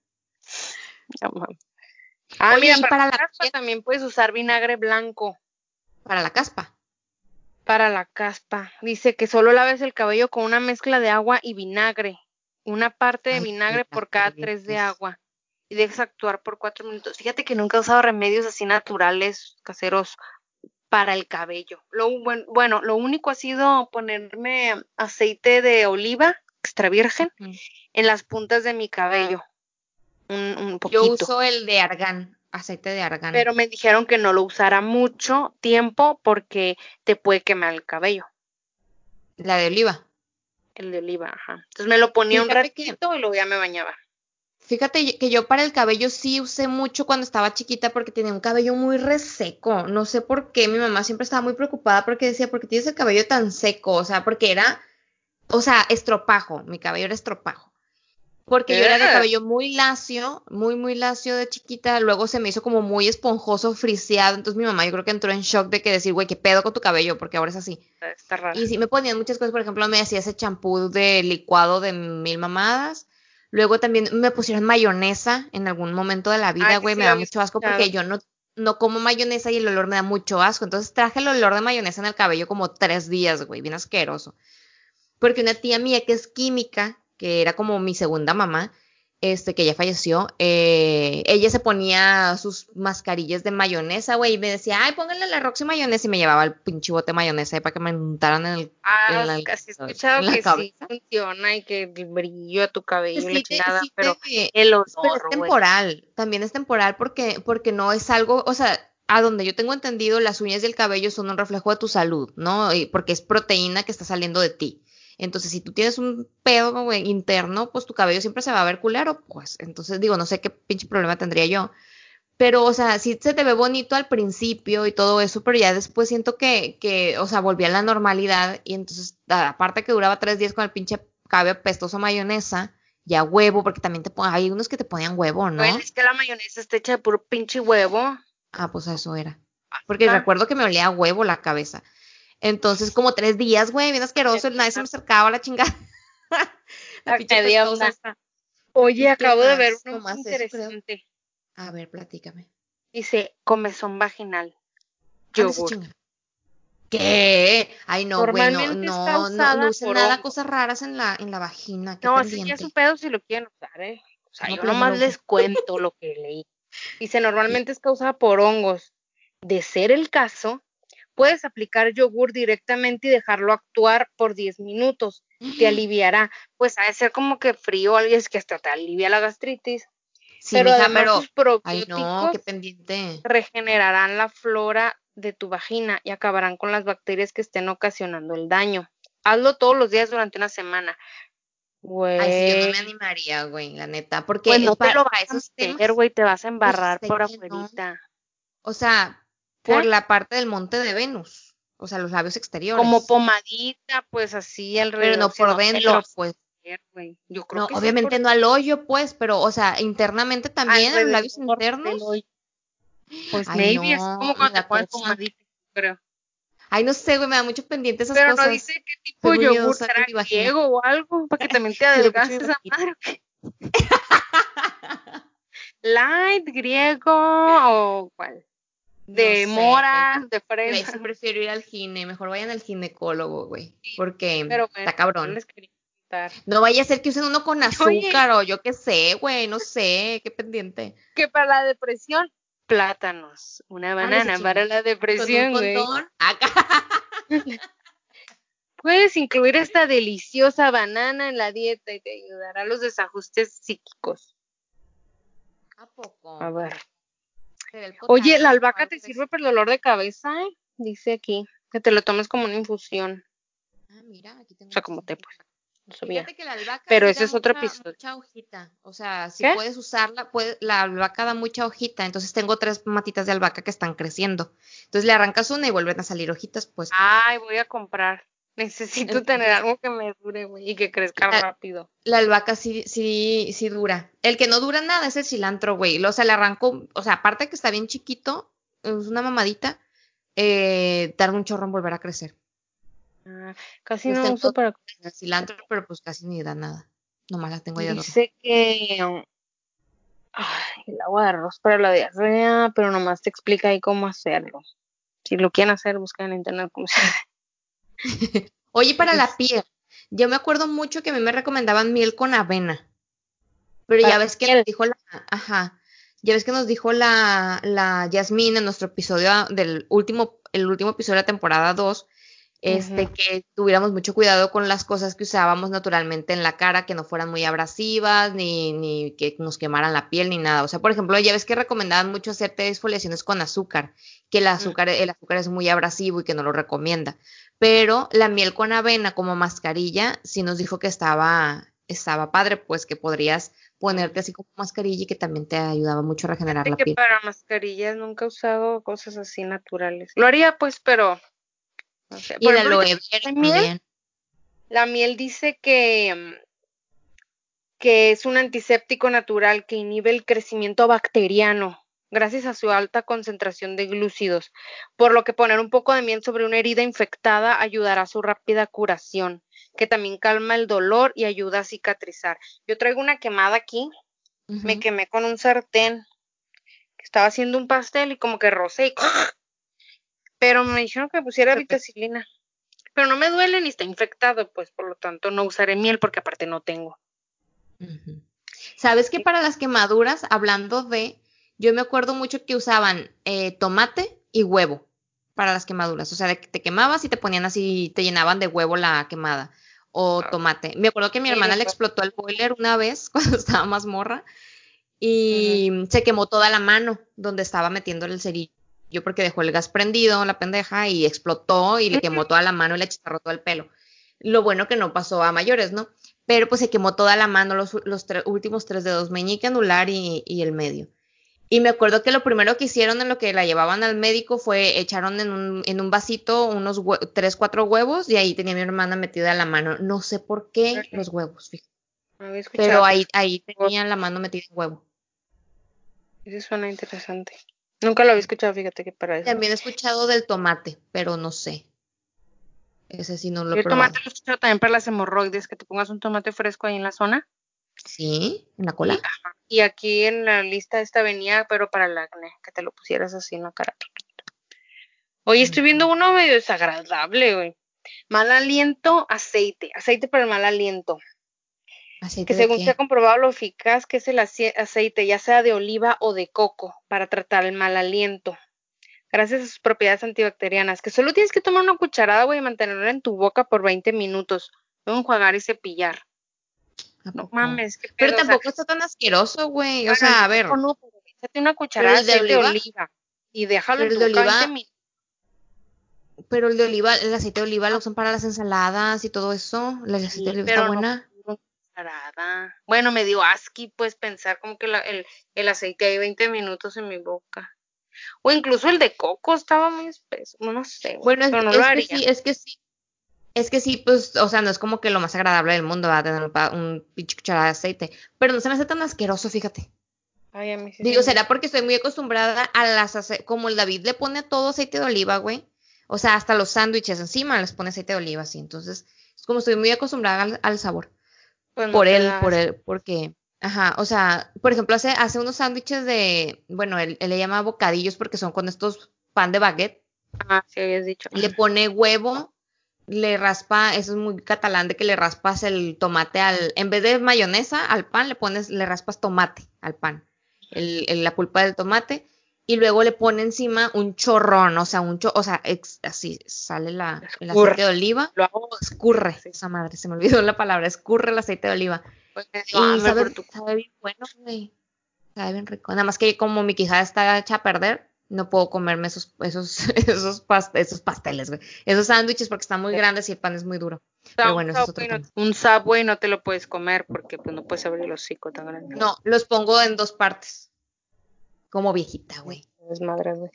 S1: Ah,
S2: Oye,
S1: mira, para,
S2: para
S1: la caspa también puedes usar vinagre blanco
S2: Para la caspa.
S1: para la caspa. Dice que solo laves el cabello con una mezcla de agua y vinagre. Una parte de vinagre por cada tres de agua. Y dejes actuar por cuatro minutos. Fíjate que nunca he usado remedios así naturales, caseros, para el cabello. Lo, bueno, lo único ha sido ponerme aceite de oliva extra virgen
S2: Mm.
S1: en las puntas de mi cabello. Un, un
S2: Yo uso el de argán, aceite de argán.
S1: Pero me dijeron que no lo usara mucho tiempo porque te puede quemar el cabello,
S2: La de oliva.
S1: el de oliva, ajá. Entonces me lo ponía un
S2: que-
S1: ratito y luego ya me bañaba.
S2: Fíjate que yo para el cabello sí usé mucho cuando estaba chiquita porque tenía un cabello muy reseco. No sé por qué, mi mamá siempre estaba muy preocupada porque decía, ¿por qué tienes el cabello tan seco? O sea, porque era, o sea, estropajo, mi cabello era estropajo. Porque yo era de cabello muy lacio, muy, muy lacio de chiquita, luego se me hizo como muy esponjoso, friseado, entonces mi mamá yo creo que entró en shock de que decir, güey, ¿qué pedo con tu cabello? Porque ahora es así.
S1: Está raro.
S2: Y sí me ponían muchas cosas, por ejemplo, me hacía ese champú de licuado de mil mamadas. Luego también me pusieron mayonesa en algún momento de la vida, güey,
S1: sí
S2: me da mucho asco porque yo no, no como mayonesa y el olor me da mucho asco. Entonces traje el olor de mayonesa en el cabello como tres días, güey, bien asqueroso. Porque una tía mía que es química, que era como mi segunda mamá, este, que ya falleció, eh, ella se ponía sus mascarillas de mayonesa, güey, y me decía, ay, pónganle la Roxy mayonesa, y me llevaba el pinche bote de mayonesa ahí para que me untaran en el
S1: Ah,
S2: en la-
S1: casi he escuchado
S2: en la
S1: que sí funciona y que el brillo de tu cabello y la
S2: Sí
S1: chingada,
S2: sí
S1: pero el
S2: pero es temporal, también es temporal porque, porque no es algo, o sea, a donde yo tengo entendido, las uñas y el cabello son un reflejo de tu salud, ¿no? Y porque es proteína que está saliendo de ti. Entonces, si tú tienes un pedo güey, interno, pues tu cabello siempre se va a ver culero, pues. Entonces, digo, no sé qué pinche problema tendría yo. Pero, o sea, sí se te ve bonito al principio y todo eso, pero ya después siento que, que, o sea, volví a la normalidad y entonces, aparte que duraba tres días con el pinche cabello pestoso mayonesa, ya huevo, porque también te ponen, hay unos que te ponían huevo, ¿no?
S1: Güey, es que la mayonesa está hecha de puro pinche huevo.
S2: Ah, pues eso era. Porque recuerdo que me olía a huevo la cabeza. Entonces, como tres días, güey, bien asqueroso, nadie se me acercaba a la chingada. la
S1: Ah, onda.
S2: esta.
S1: Oye,
S2: ¿Y qué
S1: acabo de ver
S2: No
S1: uno
S2: más eso,
S1: interesante.
S2: A ver, platícame.
S1: Dice, comezón vaginal.
S2: Esa
S1: Yogur.
S2: ¿Qué? Ay, no, güey, no, no, no, no usen nada, cosas raras en la, en la vagina,
S1: No, ese ya es un pedo si lo quieren usar, ¿eh? O sea,
S2: No,
S1: yo
S2: no
S1: nomás les cuento lo que leí. Dice, normalmente es causada por hongos. De ser el caso, puedes aplicar yogur directamente y dejarlo actuar por 10 minutos. Te aliviará. Pues ha de ser como que frío, algo es que hasta te alivia la gastritis.
S2: Sí,
S1: pero
S2: mija,
S1: además
S2: pero,
S1: sus
S2: ay, no,
S1: probióticos
S2: qué pendiente.
S1: regenerarán la flora de tu vagina y acabarán con las bacterias que estén ocasionando el daño. Hazlo todos los días durante una semana. Güey.
S2: Ay, sí, yo no me animaría, güey, la neta, porque
S1: Pues no te lo vas a
S2: temas,
S1: güey, te vas a embarrar
S2: sé
S1: por
S2: no.
S1: afuerita.
S2: o sea, por la parte del monte de Venus, o sea, los labios exteriores.
S1: Como pomadita, pues así alrededor.
S2: pero no por dentro, pues.
S1: Yo creo
S2: No,
S1: que
S2: obviamente
S1: por
S2: no al hoyo, pues, pero, o sea, internamente también en los labios internos.
S1: Pues
S2: Ay,
S1: maybe,
S2: no,
S1: como
S2: me
S1: cuando te pones pomadita, creo.
S2: Ay, no sé, güey, me da mucho pendiente esas
S1: Pero
S2: cosas.
S1: no dice qué tipo de yogur será griego o algo, para que también te adelgaces esa madre. light, griego o cuál? De
S2: No sé,
S1: mora, de fresa.
S2: prefiero ir al gine, mejor vayan al ginecólogo, güey, porque
S1: Pero bueno,
S2: está
S1: no
S2: cabrón.
S1: les.
S2: No vaya a ser que usen uno con
S1: Oye.
S2: azúcar o yo qué sé, güey, no sé, qué pendiente.
S1: Que para la depresión, plátanos. Una
S2: Ándale,
S1: banana para la depresión, güey. Puedes incluir esta deliciosa banana en la dieta y te ayudará a los desajustes psíquicos.
S2: ¿A poco?
S1: A ver. Oye, la albahaca te sirve para el dolor de cabeza, ¿eh? Dice aquí. Que te lo tomes como una infusión.
S2: Ah, mira, aquí tengo
S1: O sea, como té, pues. No sabía.
S2: Fíjate que la albahaca
S1: Pero ese
S2: da
S1: es otro
S2: mucha-
S1: episodio.
S2: Mucha hojita. O sea, si
S1: ¿Qué?
S2: puedes usarla, puede, la albahaca da mucha hojita. Entonces tengo tres matitas de albahaca que están creciendo. Entonces le arrancas una y vuelven a salir hojitas, pues.
S1: Ay, voy a comprar. Necesito tener algo que me dure, güey, y que crezca
S2: Ah.
S1: rápido.
S2: La albahaca sí, sí, sí dura. El que no dura nada es el cilantro, güey. O sea, le arranco, o sea, aparte que está bien chiquito, es una mamadita, eh, tarda un chorro en volver a crecer.
S1: Ah, casi no uso para...
S2: El cilantro, pero pues casi ni da nada. Nomás la tengo adorno.
S1: Dice que... Ay, el agua de arroz para la diarrea, pero nomás te explica ahí cómo hacerlo. Si lo quieren hacer, buscan en internet cómo se hace.
S2: Oye, para la piel, yo me acuerdo mucho que a mí me recomendaban miel con avena. Pero ya ves que
S1: piel.
S2: nos dijo la, ajá, ya ves que nos dijo la, la Yasmín en nuestro episodio del último, el último episodio de la temporada 2, este, que tuviéramos mucho cuidado con las cosas que usábamos naturalmente en la cara, que no fueran muy abrasivas, ni, ni que nos quemaran la piel, ni nada. O sea, por ejemplo, ya ves que recomendaban mucho hacerte exfoliaciones con azúcar, que el azúcar, el azúcar es muy abrasivo y que no lo recomienda. Pero la miel con avena como mascarilla, sí nos dijo que estaba, estaba padre, pues que podrías ponerte así como mascarilla y que también te ayudaba mucho a regenerar
S1: Fíjate
S2: la
S1: que
S2: piel.
S1: para mascarillas nunca he usado cosas así naturales. Lo haría pues, pero no sé.
S2: Y
S1: Por
S2: el
S1: ejemplo,
S2: aloe
S1: ahorita
S2: vera
S1: la miel,
S2: también.
S1: la miel dice que, que es un antiséptico natural que inhibe el crecimiento bacteriano gracias a su alta concentración de glúcidos, por lo que poner un poco de miel sobre una herida infectada ayudará a su rápida curación, que también calma el dolor y ayuda a cicatrizar. Yo traigo una quemada aquí, me quemé con un sartén que estaba haciendo un pastel y como que rocé y pero me dijeron que pusiera vitacilina. Pero no me duele ni está infectado, pues por lo tanto no usaré miel porque aparte no tengo.
S2: ¿Sabes que para las quemaduras, hablando de, yo me acuerdo mucho que usaban eh, tomate y huevo para las quemaduras. O sea, de que te quemabas y te ponían así, te llenaban de huevo la quemada o
S1: Ah.
S2: tomate. Me acuerdo que mi hermana le explotó el boiler una vez cuando estaba más morra y se quemó toda la mano donde estaba metiendo el cerillo porque dejó el gas prendido, la pendeja, y explotó y le quemó toda la mano y le chicharró todo el pelo. Lo bueno que no pasó a mayores, ¿no? Pero pues se quemó toda la mano, los, los tre- últimos tres dedos, meñique, anular y, y el medio. Y me acuerdo que lo primero que hicieron en lo que la llevaban al médico fue echaron en un, en un vasito unos tres, cuatro huevos y ahí tenía mi hermana metida la mano. No sé por qué los huevos, fíjate. Pero ahí, ahí tenía la mano metida en huevo.
S1: Eso suena interesante. Nunca lo había escuchado, fíjate que para eso.
S2: También he escuchado del tomate, pero no sé. Ese sí no lo he
S1: el tomate lo he escuchado también para las hemorroides, que te pongas un tomate fresco ahí en la zona.
S2: Sí, en la cola.
S1: Y aquí en la lista esta venía, pero para el acné, que te lo pusieras así en la cara. Oye, estoy viendo uno medio desagradable, güey. Mal aliento, aceite. Aceite para el mal aliento.
S2: ¿Aceite
S1: Que según
S2: qué?
S1: se ha comprobado lo eficaz que es el ace- aceite, ya sea de oliva o de coco, para tratar el mal aliento. Gracias a sus propiedades antibacterianas, que solo tienes que tomar una cucharada, güey, y mantenerla en tu boca por 20 minutos. Luego enjuagar y cepillar.
S2: ¿A
S1: No mames, qué
S2: Pero
S1: pedo, o sea,
S2: tampoco está tan asqueroso, güey. O sea, a ver,
S1: no, pero échate una cucharada de
S2: de
S1: aceite de
S2: oliva-
S1: oliva y déjalo en tu boca
S2: oliva-
S1: 20 minutos.
S2: pero el de oliva, el aceite de oliva lo usan para las ensaladas y todo eso. El aceite de oliva está
S1: no
S2: buena.
S1: Bueno, me dio asqui, pues, pensar como que la- el, el aceite hay 20 minutos en mi boca. O incluso el de coco estaba muy espeso, no sé,
S2: Bueno, es,
S1: no
S2: es que sí, es que sí. Es que sí, pues, o sea, no es como que lo más agradable del mundo va a tener un, pinche cucharada de aceite. Pero no se me hace tan asqueroso, fíjate.
S1: Ay, a mí sí
S2: Digo, será porque estoy muy acostumbrada a las ace- como el David le pone todo aceite de oliva, güey. O sea, hasta los sándwiches encima les pone aceite de oliva, así. Entonces, es como estoy muy acostumbrada al, al sabor.
S1: Pues no
S2: por él, por él, porque Ajá, o sea, por ejemplo, hace, hace unos sándwiches de, bueno, él, él le llama bocadillos porque son con estos pan de baguette.
S1: Ah, sí habías dicho.
S2: Le pone huevo, le raspa, eso es muy catalán de que le raspas el tomate al, en vez de mayonesa al pan, le pones, le raspas tomate al pan, el, el- la pulpa del tomate, y luego le pone encima un chorrón, o sea, un cho, o sea, ex- así sale la, el aceite de oliva,
S1: Lo hago
S2: escurre,
S1: Sí.
S2: esa madre, se me olvidó la palabra, escurre el aceite de oliva.
S1: pues,
S2: Y sabe,
S1: tu
S2: sabe bien bueno, güey. Sabe bien rico. Nada más que como mi quijada está hecha a perder, no puedo comerme esos, esos, esos, pas- esos pasteles, güey. Esos sándwiches porque están muy grandes y el pan es muy duro. Pero bueno, eso es otro
S1: Subway no- un Subway no te lo puedes comer porque pues no puedes abrir el hocico tan grande.
S2: No, los pongo en dos partes. Como viejita, güey.
S1: Es madre, güey.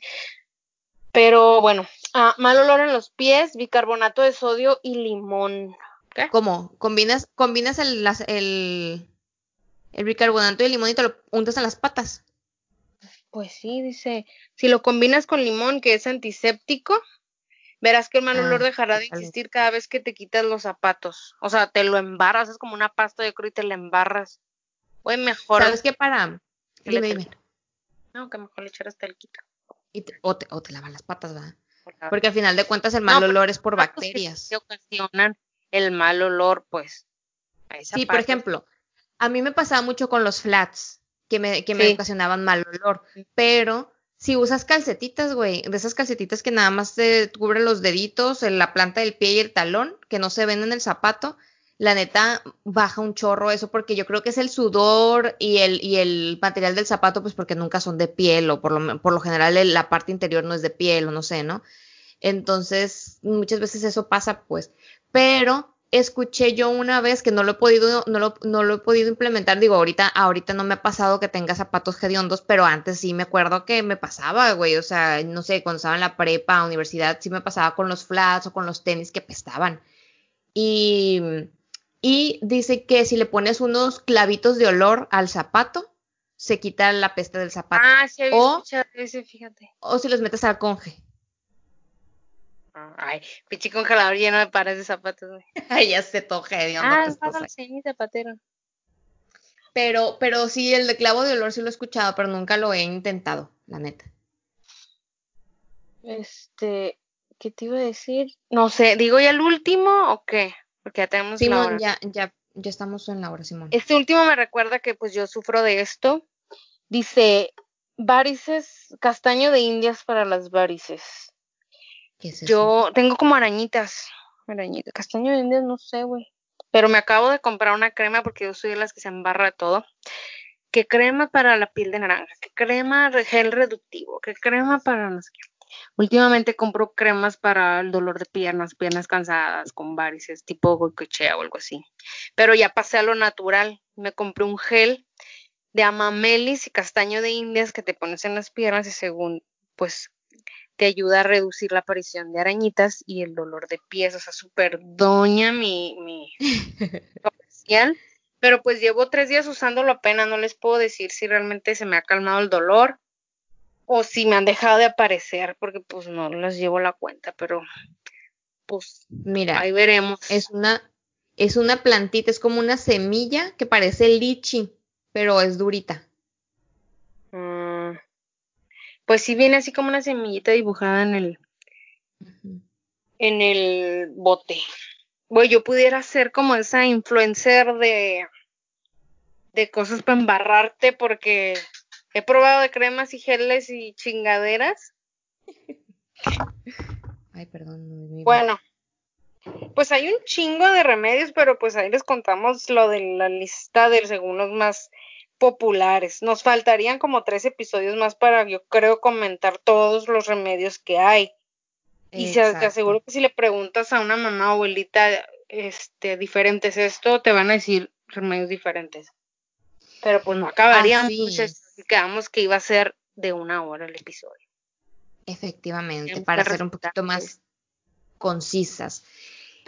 S1: Pero bueno, ah, mal olor en los pies, bicarbonato de sodio y limón. ¿Qué?
S2: ¿Cómo? ¿Combinas, combinas el, las- el, el bicarbonato y el limón y te lo untas en las patas?
S1: Pues sí, dice, si lo combinas con limón, que es antiséptico, verás que el mal
S2: Ah,
S1: olor dejará de existir cada vez que te quitas los zapatos. O sea, te lo embarras, es como una pasta, yo creo, y te la embarras. Güey, mejor.
S2: ¿Sabes qué para? dime.
S1: No, que mejor le echaras talquito.
S2: Y te- o, te, o te lavas las patas, ¿verdad? Porque al final de cuentas el mal
S1: No, pero
S2: olor es por
S1: que
S2: bacterias.
S1: te ocasionan el mal olor, pues. a esa
S2: Sí, por ejemplo, a mí me pasaba mucho con los flats, que me, que me ocasionaban mal olor, pero si usas calcetitas, güey, de esas calcetitas que nada más te cubren los deditos, la planta del pie y el talón, que no se ven en el zapato, la neta baja un chorro eso porque yo creo que es el sudor y el, y el material del zapato, pues porque nunca son de piel o por lo, por lo general la parte interior no es de piel o no sé, ¿no? Entonces, muchas veces eso pasa, pues. Pero escuché yo una vez que no lo he podido, no lo, no lo he podido implementar. Digo, ahorita, ahorita no me ha pasado que tenga zapatos hediondos, pero antes sí me acuerdo que me pasaba, güey. O sea, no sé, cuando estaba en la prepa, universidad, sí me pasaba con los flats o con los tenis que pestaban. Y, y dice que si le pones unos clavitos de olor al zapato, se quita la peste del zapato.
S1: Ah, sí, había
S2: O-
S1: escuchado ese, fíjate.
S2: O si los metes al conge.
S1: Ay, pinche congelador lleno de pares de zapatos, güey.
S2: Ay, ya se toje hediondo.
S1: Ah,
S2: apestosa.
S1: no, sí, zapatero.
S2: Pero, pero sí, el de clavo de olor sí lo he escuchado, pero nunca lo he intentado, la neta.
S1: Este, ¿qué te iba a decir? No sé, ¿digo ya el último o qué? Porque ya tenemos la hora.
S2: Simón, ya, ya, ya estamos en la hora, Simón.
S1: Este último me recuerda que pues yo sufro de esto. Dice, varices, castaño de indias para las varices.
S2: ¿Qué es eso?
S1: Yo tengo como arañitas. Arañitas. Castaño de indias, no sé, güey. Pero me acabo de comprar una crema porque yo soy de las que se embarra de todo. ¿Qué crema para la piel de naranja? ¿Qué crema gel reductivo? ¿Qué crema para no sé qué? Últimamente compro cremas para el dolor de piernas, piernas cansadas, con varices, tipo goicoechea o algo así. Pero ya pasé a lo natural. Me compré un gel de amamelis y castaño de indias que te pones en las piernas y según, pues, te ayuda a reducir la aparición de arañitas y el dolor de pies. O sea, súper doña mi, mi comercial. Pero pues llevo tres días usándolo apenas. No les puedo decir si realmente se me ha calmado el dolor o si me han dejado de aparecer porque pues no les llevo la cuenta. Pero pues
S2: Mira,
S1: ahí veremos.
S2: es una, es una plantita, es como una semilla que parece lichi, pero es durita.
S1: Mm, pues sí viene así como una semillita dibujada en el, en el bote. Güey, yo pudiera ser como esa influencer de, de cosas para embarrarte porque he probado de cremas y geles y chingaderas.
S2: Ay, perdón.
S1: Bueno, pues hay un chingo de remedios, pero pues ahí les contamos lo de la lista de según los más populares. Nos faltarían como tres episodios más para, yo creo, comentar todos los remedios que hay. Y se, te aseguro que si le preguntas a una mamá o abuelita este, diferentes esto, te van a decir remedios diferentes. Pero pues no.
S2: Así
S1: muchachos,
S2: es.
S1: Y quedamos que iba a ser de una hora el episodio.
S2: Efectivamente,
S1: Tenemos
S2: para ser un poquito más concisas.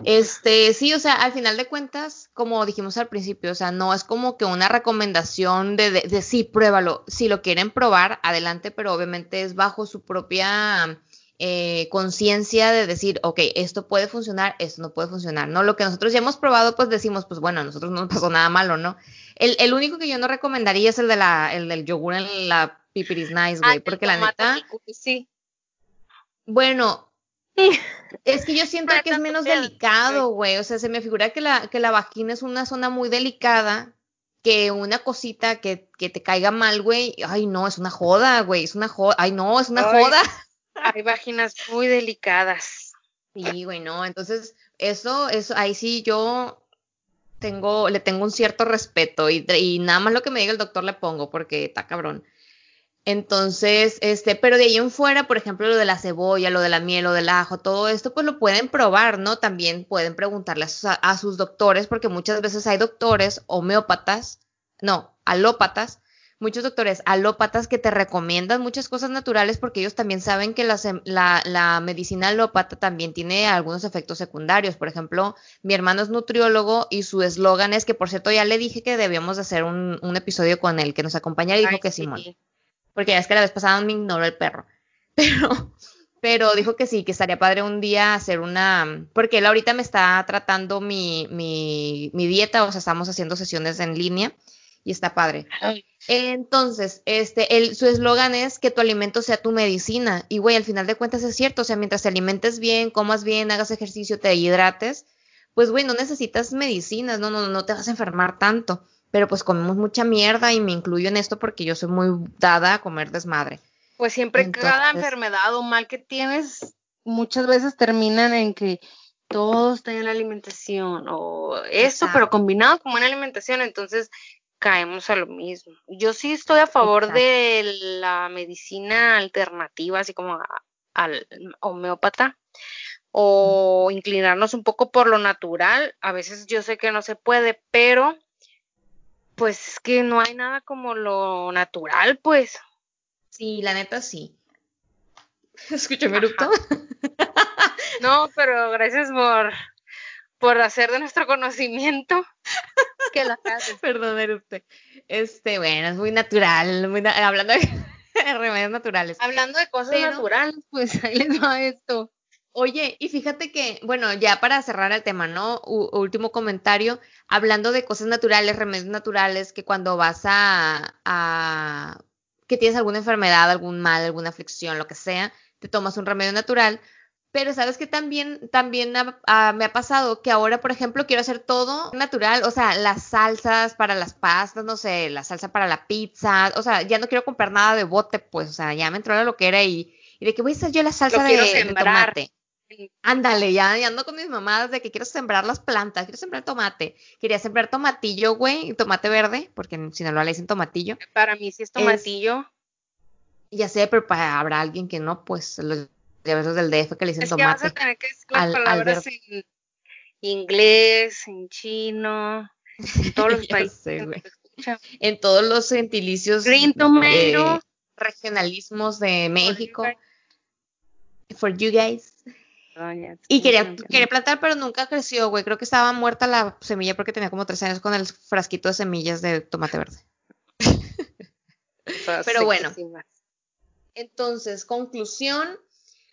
S2: Este, sí, o sea, al final de cuentas, como dijimos al principio, o sea, no es como que una recomendación de, de, de sí, pruébalo. Si lo quieren probar, adelante, pero obviamente es bajo su propia eh, conciencia de decir, ok, esto puede funcionar, esto no puede funcionar, ¿no? Lo que nosotros ya hemos probado, pues decimos, pues bueno, a nosotros no nos pasó nada malo, ¿no? El, el único que yo no recomendaría es el de la, el del yogur en la pipiris nice, güey, porque la neta...
S1: Sí.
S2: Bueno, es que yo siento que es menos delicado, güey. O sea, se me figura que la, que la vagina es una zona muy delicada, que una cosita que, que te caiga mal, güey. Ay, no, es una joda, güey. Es una joda. Ay, no, es una joda.
S1: Hay vaginas muy delicadas.
S2: Sí, güey, no. Entonces, eso, eso, ahí sí yo tengo, le tengo un cierto respeto y, y nada más lo que me diga el doctor le pongo porque está cabrón. Entonces, este, pero de ahí en fuera, por ejemplo, lo de la cebolla, lo de la miel, lo del ajo, todo esto, pues lo pueden probar, ¿no? También pueden preguntarle a a sus doctores, porque muchas veces hay doctores homeópatas, no, alópatas, muchos doctores alópatas que te recomiendan muchas cosas naturales porque ellos también saben que la, la, medicina alópata también tiene algunos efectos secundarios. Por ejemplo, mi hermano es nutriólogo y su eslogan es que, por cierto, ya le dije que debíamos de hacer un, un episodio con él, que nos acompañara y dijo que sí. Simón. Porque ya es que la vez pasada me ignoró el perro. Pero, pero dijo que sí, que estaría padre un día hacer una, porque él ahorita me está tratando mi, mi, mi dieta, o sea, estamos haciendo sesiones en línea y está padre. Entonces, este, el, su eslogan es que tu alimento sea tu medicina. Y güey, al final de cuentas es cierto, o sea, mientras te alimentes bien, comas bien, hagas ejercicio, te hidrates, pues güey, no necesitas medicinas, no, no, no te vas a enfermar tanto. Pero pues comemos mucha mierda y me incluyo en esto porque yo soy muy dada a comer desmadre.
S1: Pues siempre cada enfermedad o mal que tienes, muchas veces terminan en que todo está en la alimentación o eso, pero combinado con una alimentación, entonces caemos a lo mismo. Yo sí estoy a favor de la medicina alternativa, así como al homeópata, o inclinarnos un poco por lo natural. A veces yo sé que no se puede, pero pues es que no hay nada como lo natural, pues.
S2: Sí, la neta sí. Escúchame, Erupto.
S1: no, pero gracias por, por hacer de nuestro conocimiento
S2: que la Perdón, usted. Este, bueno, es muy natural, muy hablando de, remedios naturales.
S1: Hablando de cosas naturales, pues ahí les va esto.
S2: Oye, y fíjate que, bueno, ya para cerrar el tema, ¿no? último comentario, hablando de cosas naturales, remedios naturales, que cuando vas a, a, que tienes alguna enfermedad, algún mal, alguna aflicción, lo que sea, te tomas un remedio natural, pero sabes que también, también me ha pasado que ahora, por ejemplo, quiero hacer todo natural, o sea, las salsas para las pastas, no sé, la salsa para la pizza, o sea, ya no quiero comprar nada de bote, pues, o sea, ya me entró la lo que era y, y de que voy a hacer yo la salsa de, tomate. Ándale, ya, ya, ando con mis mamás de que quiero sembrar las plantas, quiero sembrar tomate. Quería sembrar tomatillo, güey, tomate verde, porque en Sinaloa le dicen tomatillo.
S1: Para mí sí es tomatillo.
S2: ya sé, pero para, habrá alguien que no, pues los veces del DF que le dicen es tomate.
S1: Que vas a tener que al, palabras en inglés, en chino, en todos los países.
S2: en todos los gentilicios
S1: Green tomato.
S2: regionalismos de México. For you guys. y quería, quería plantar, pero nunca creció, güey. Creo que estaba muerta la semilla porque tenía como tres años con el frasquito de semillas de tomate verde. pero bueno. Entonces, conclusión,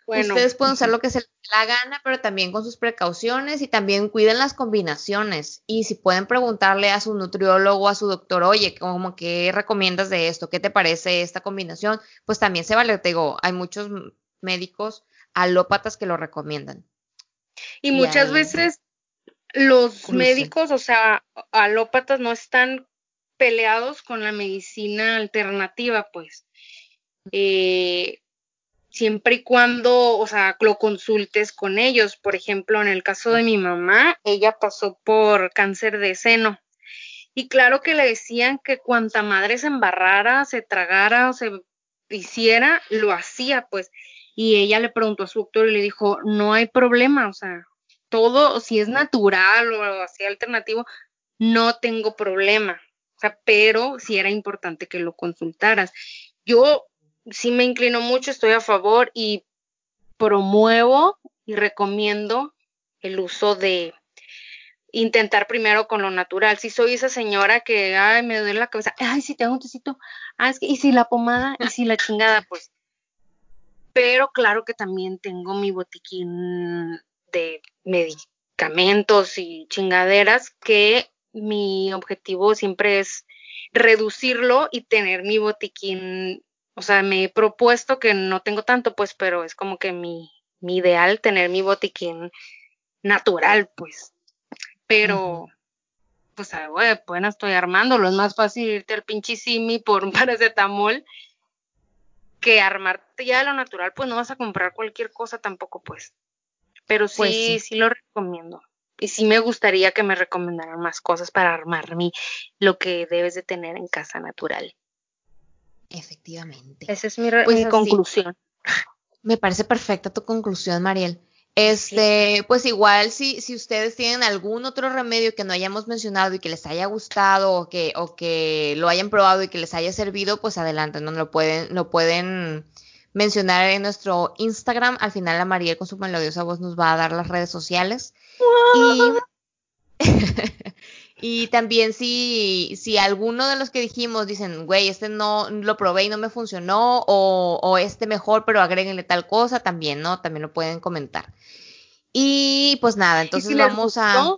S2: Ustedes pueden usar lo que se les dé la gana, pero también con sus precauciones y también cuiden las combinaciones. Y si pueden preguntarle a su nutriólogo, a su doctor, oye, como qué recomiendas de esto, qué te parece esta combinación, pues también se vale. Te digo, hay muchos médicos alópatas que lo recomiendan.
S1: Y, muchas veces los médicos, o sea, alópatas no están peleados con la medicina alternativa, pues. Eh, siempre y cuando, o sea, lo consultes con ellos. Por ejemplo, en el caso de mi mamá, ella pasó por cáncer de seno. Y claro que le decían que cuanta madre se embarrara, se tragara o se hiciera, lo hacía, pues. Y ella le preguntó a su doctor y le dijo, no hay problema, o sea, todo, si es natural o así alternativo, no tengo problema. O sea, pero sí era importante que lo consultaras. Yo sí me inclino mucho, estoy a favor y promuevo y recomiendo el uso de intentar primero con lo natural. Si soy esa señora que, ay, me duele la cabeza, ay, si tengo un tecito, ah, es que, y si la pomada, y si la chingada, pues pero claro que también tengo mi botiquín de medicamentos y chingaderas que mi objetivo siempre es reducirlo y tener mi botiquín, o sea, me he propuesto que no tengo tanto, pues, pero es como que mi, mi ideal tener mi botiquín natural, pues. Pero, pues, güey, pues estoy armándolo, es más fácil irte al pinche simi por un paracetamol que armarte ya lo natural, pues no vas a comprar cualquier cosa tampoco, pues. Pero sí, pues sí, sí lo recomiendo y sí me gustaría que me recomendaran más cosas para armarme lo que debes de tener en casa natural.
S2: Efectivamente.
S1: Esa es mi, pues conclusión.
S2: Me parece perfecta tu conclusión, Mariel. Este, pues igual si, si ustedes tienen algún otro remedio que no hayamos mencionado y que les haya gustado o que, o que lo hayan probado y que les haya servido, pues adelante, ¿no? Lo pueden, lo pueden mencionar en nuestro Instagram. Al final la Mariel con su melodiosa voz nos va a dar las redes sociales. Y, y también si, si alguno de los que dijimos dicen, güey, este no lo probé y no me funcionó, o, o este mejor, pero agréguenle tal cosa, también, ¿no? También lo pueden comentar. Y pues nada, entonces vamos a...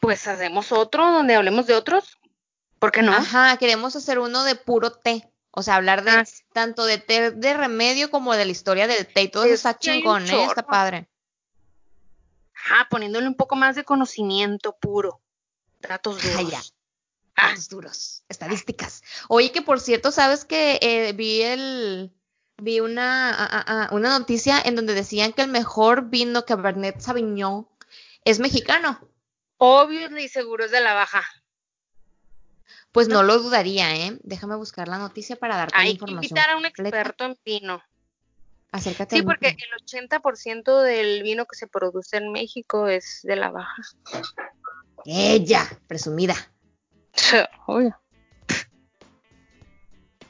S1: Pues hacemos otro donde hablemos de otros. ¿Por qué no?
S2: Ajá, queremos hacer uno de puro té. O sea, hablar de ah, tanto de té de remedio como de la historia del té y todo eso está chingón, ¿eh? Está padre.
S1: Ajá, poniéndole un poco más de conocimiento puro. Datos duros.
S2: Ah. Duros. Estadísticas. Oye, que por cierto, ¿sabes que eh, vi el vi una, una noticia en donde decían que el mejor vino que Cabernet Sauvignon es mexicano.
S1: Obvio y seguro es de la baja.
S2: Pues no, lo dudaría, ¿eh? Déjame buscar la noticia para darte la información.
S1: Hay que invitar a un experto en vino. Acércate. Sí, porque el 80% del vino que se produce en México es de la baja.
S2: Ella, presumida.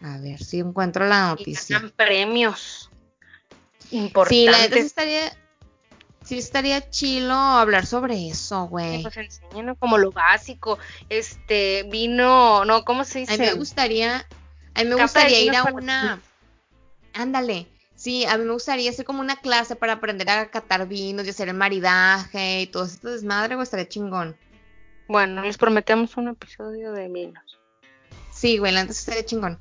S2: A ver si encuentro la noticia.
S1: Y premios importantes. Sí, la
S2: verdad estaría, sí estaría chilo hablar sobre eso, güey.
S1: Pues enseñan como lo básico, este, vino, no, ¿cómo se dice?
S2: A mí me gustaría, a mí me gustaría ir a una, ándale, sí, a mí me gustaría hacer como una clase para aprender a catar vinos y hacer el maridaje y todo esto desmadre, güey, estaría chingón.
S1: Bueno, les prometemos un episodio de vinos.
S2: Sí, güey, antes estaría chingón.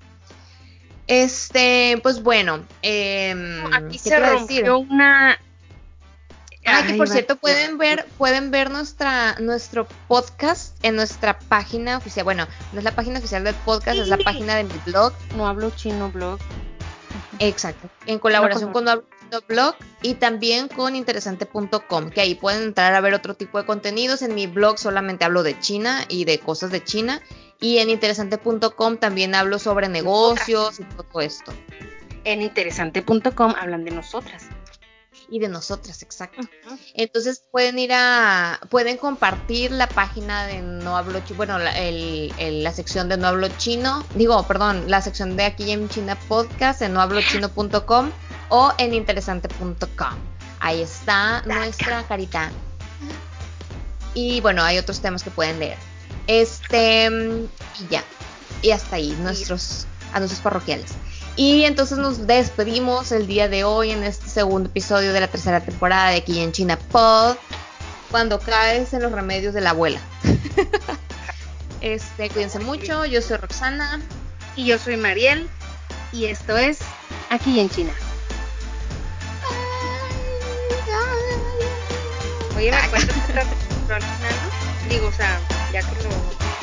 S2: Este, pues bueno, eh,
S1: aquí se rompió una
S2: Ah, que por cierto pueden ver, pueden ver nuestra, nuestro podcast en nuestra página oficial. Bueno, no es la página oficial del podcast, es la página de mi blog.
S1: No hablo chino blog.
S2: Exacto. En colaboración con No hablo chino blog y también con interesante.com, que ahí pueden entrar a ver otro tipo de contenidos. En mi blog solamente hablo de China y de cosas de China. Y en interesante.com también hablo sobre negocios y todo esto.
S1: En interesante.com hablan de nosotras
S2: y de nosotras, exacto. Entonces pueden ir a, pueden compartir la página de No Hablo Chino, bueno, la, la sección de No Hablo Chino, digo, perdón, la sección de aquí en China Podcast en nohablochino.com o en interesante.com. Ahí está nuestra carita. Y bueno, hay otros temas que pueden leer. Este, y ya. Y hasta ahí, nuestros anuncios parroquiales. Y entonces nos despedimos el día de hoy en este segundo episodio de la tercera temporada de aquí en China Pod. Cuando caes en los remedios de la abuela. este, cuídense mucho. Yo soy Roxana.
S1: Y yo soy Mariel. Y esto es Aquí en China. Oye, ¿me cuentas qué Digo, o sea, ya que lo...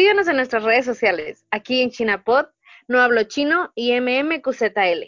S1: Síguenos en nuestras redes sociales, aquí en ChinaPod, No Hablo Chino y MMQZL.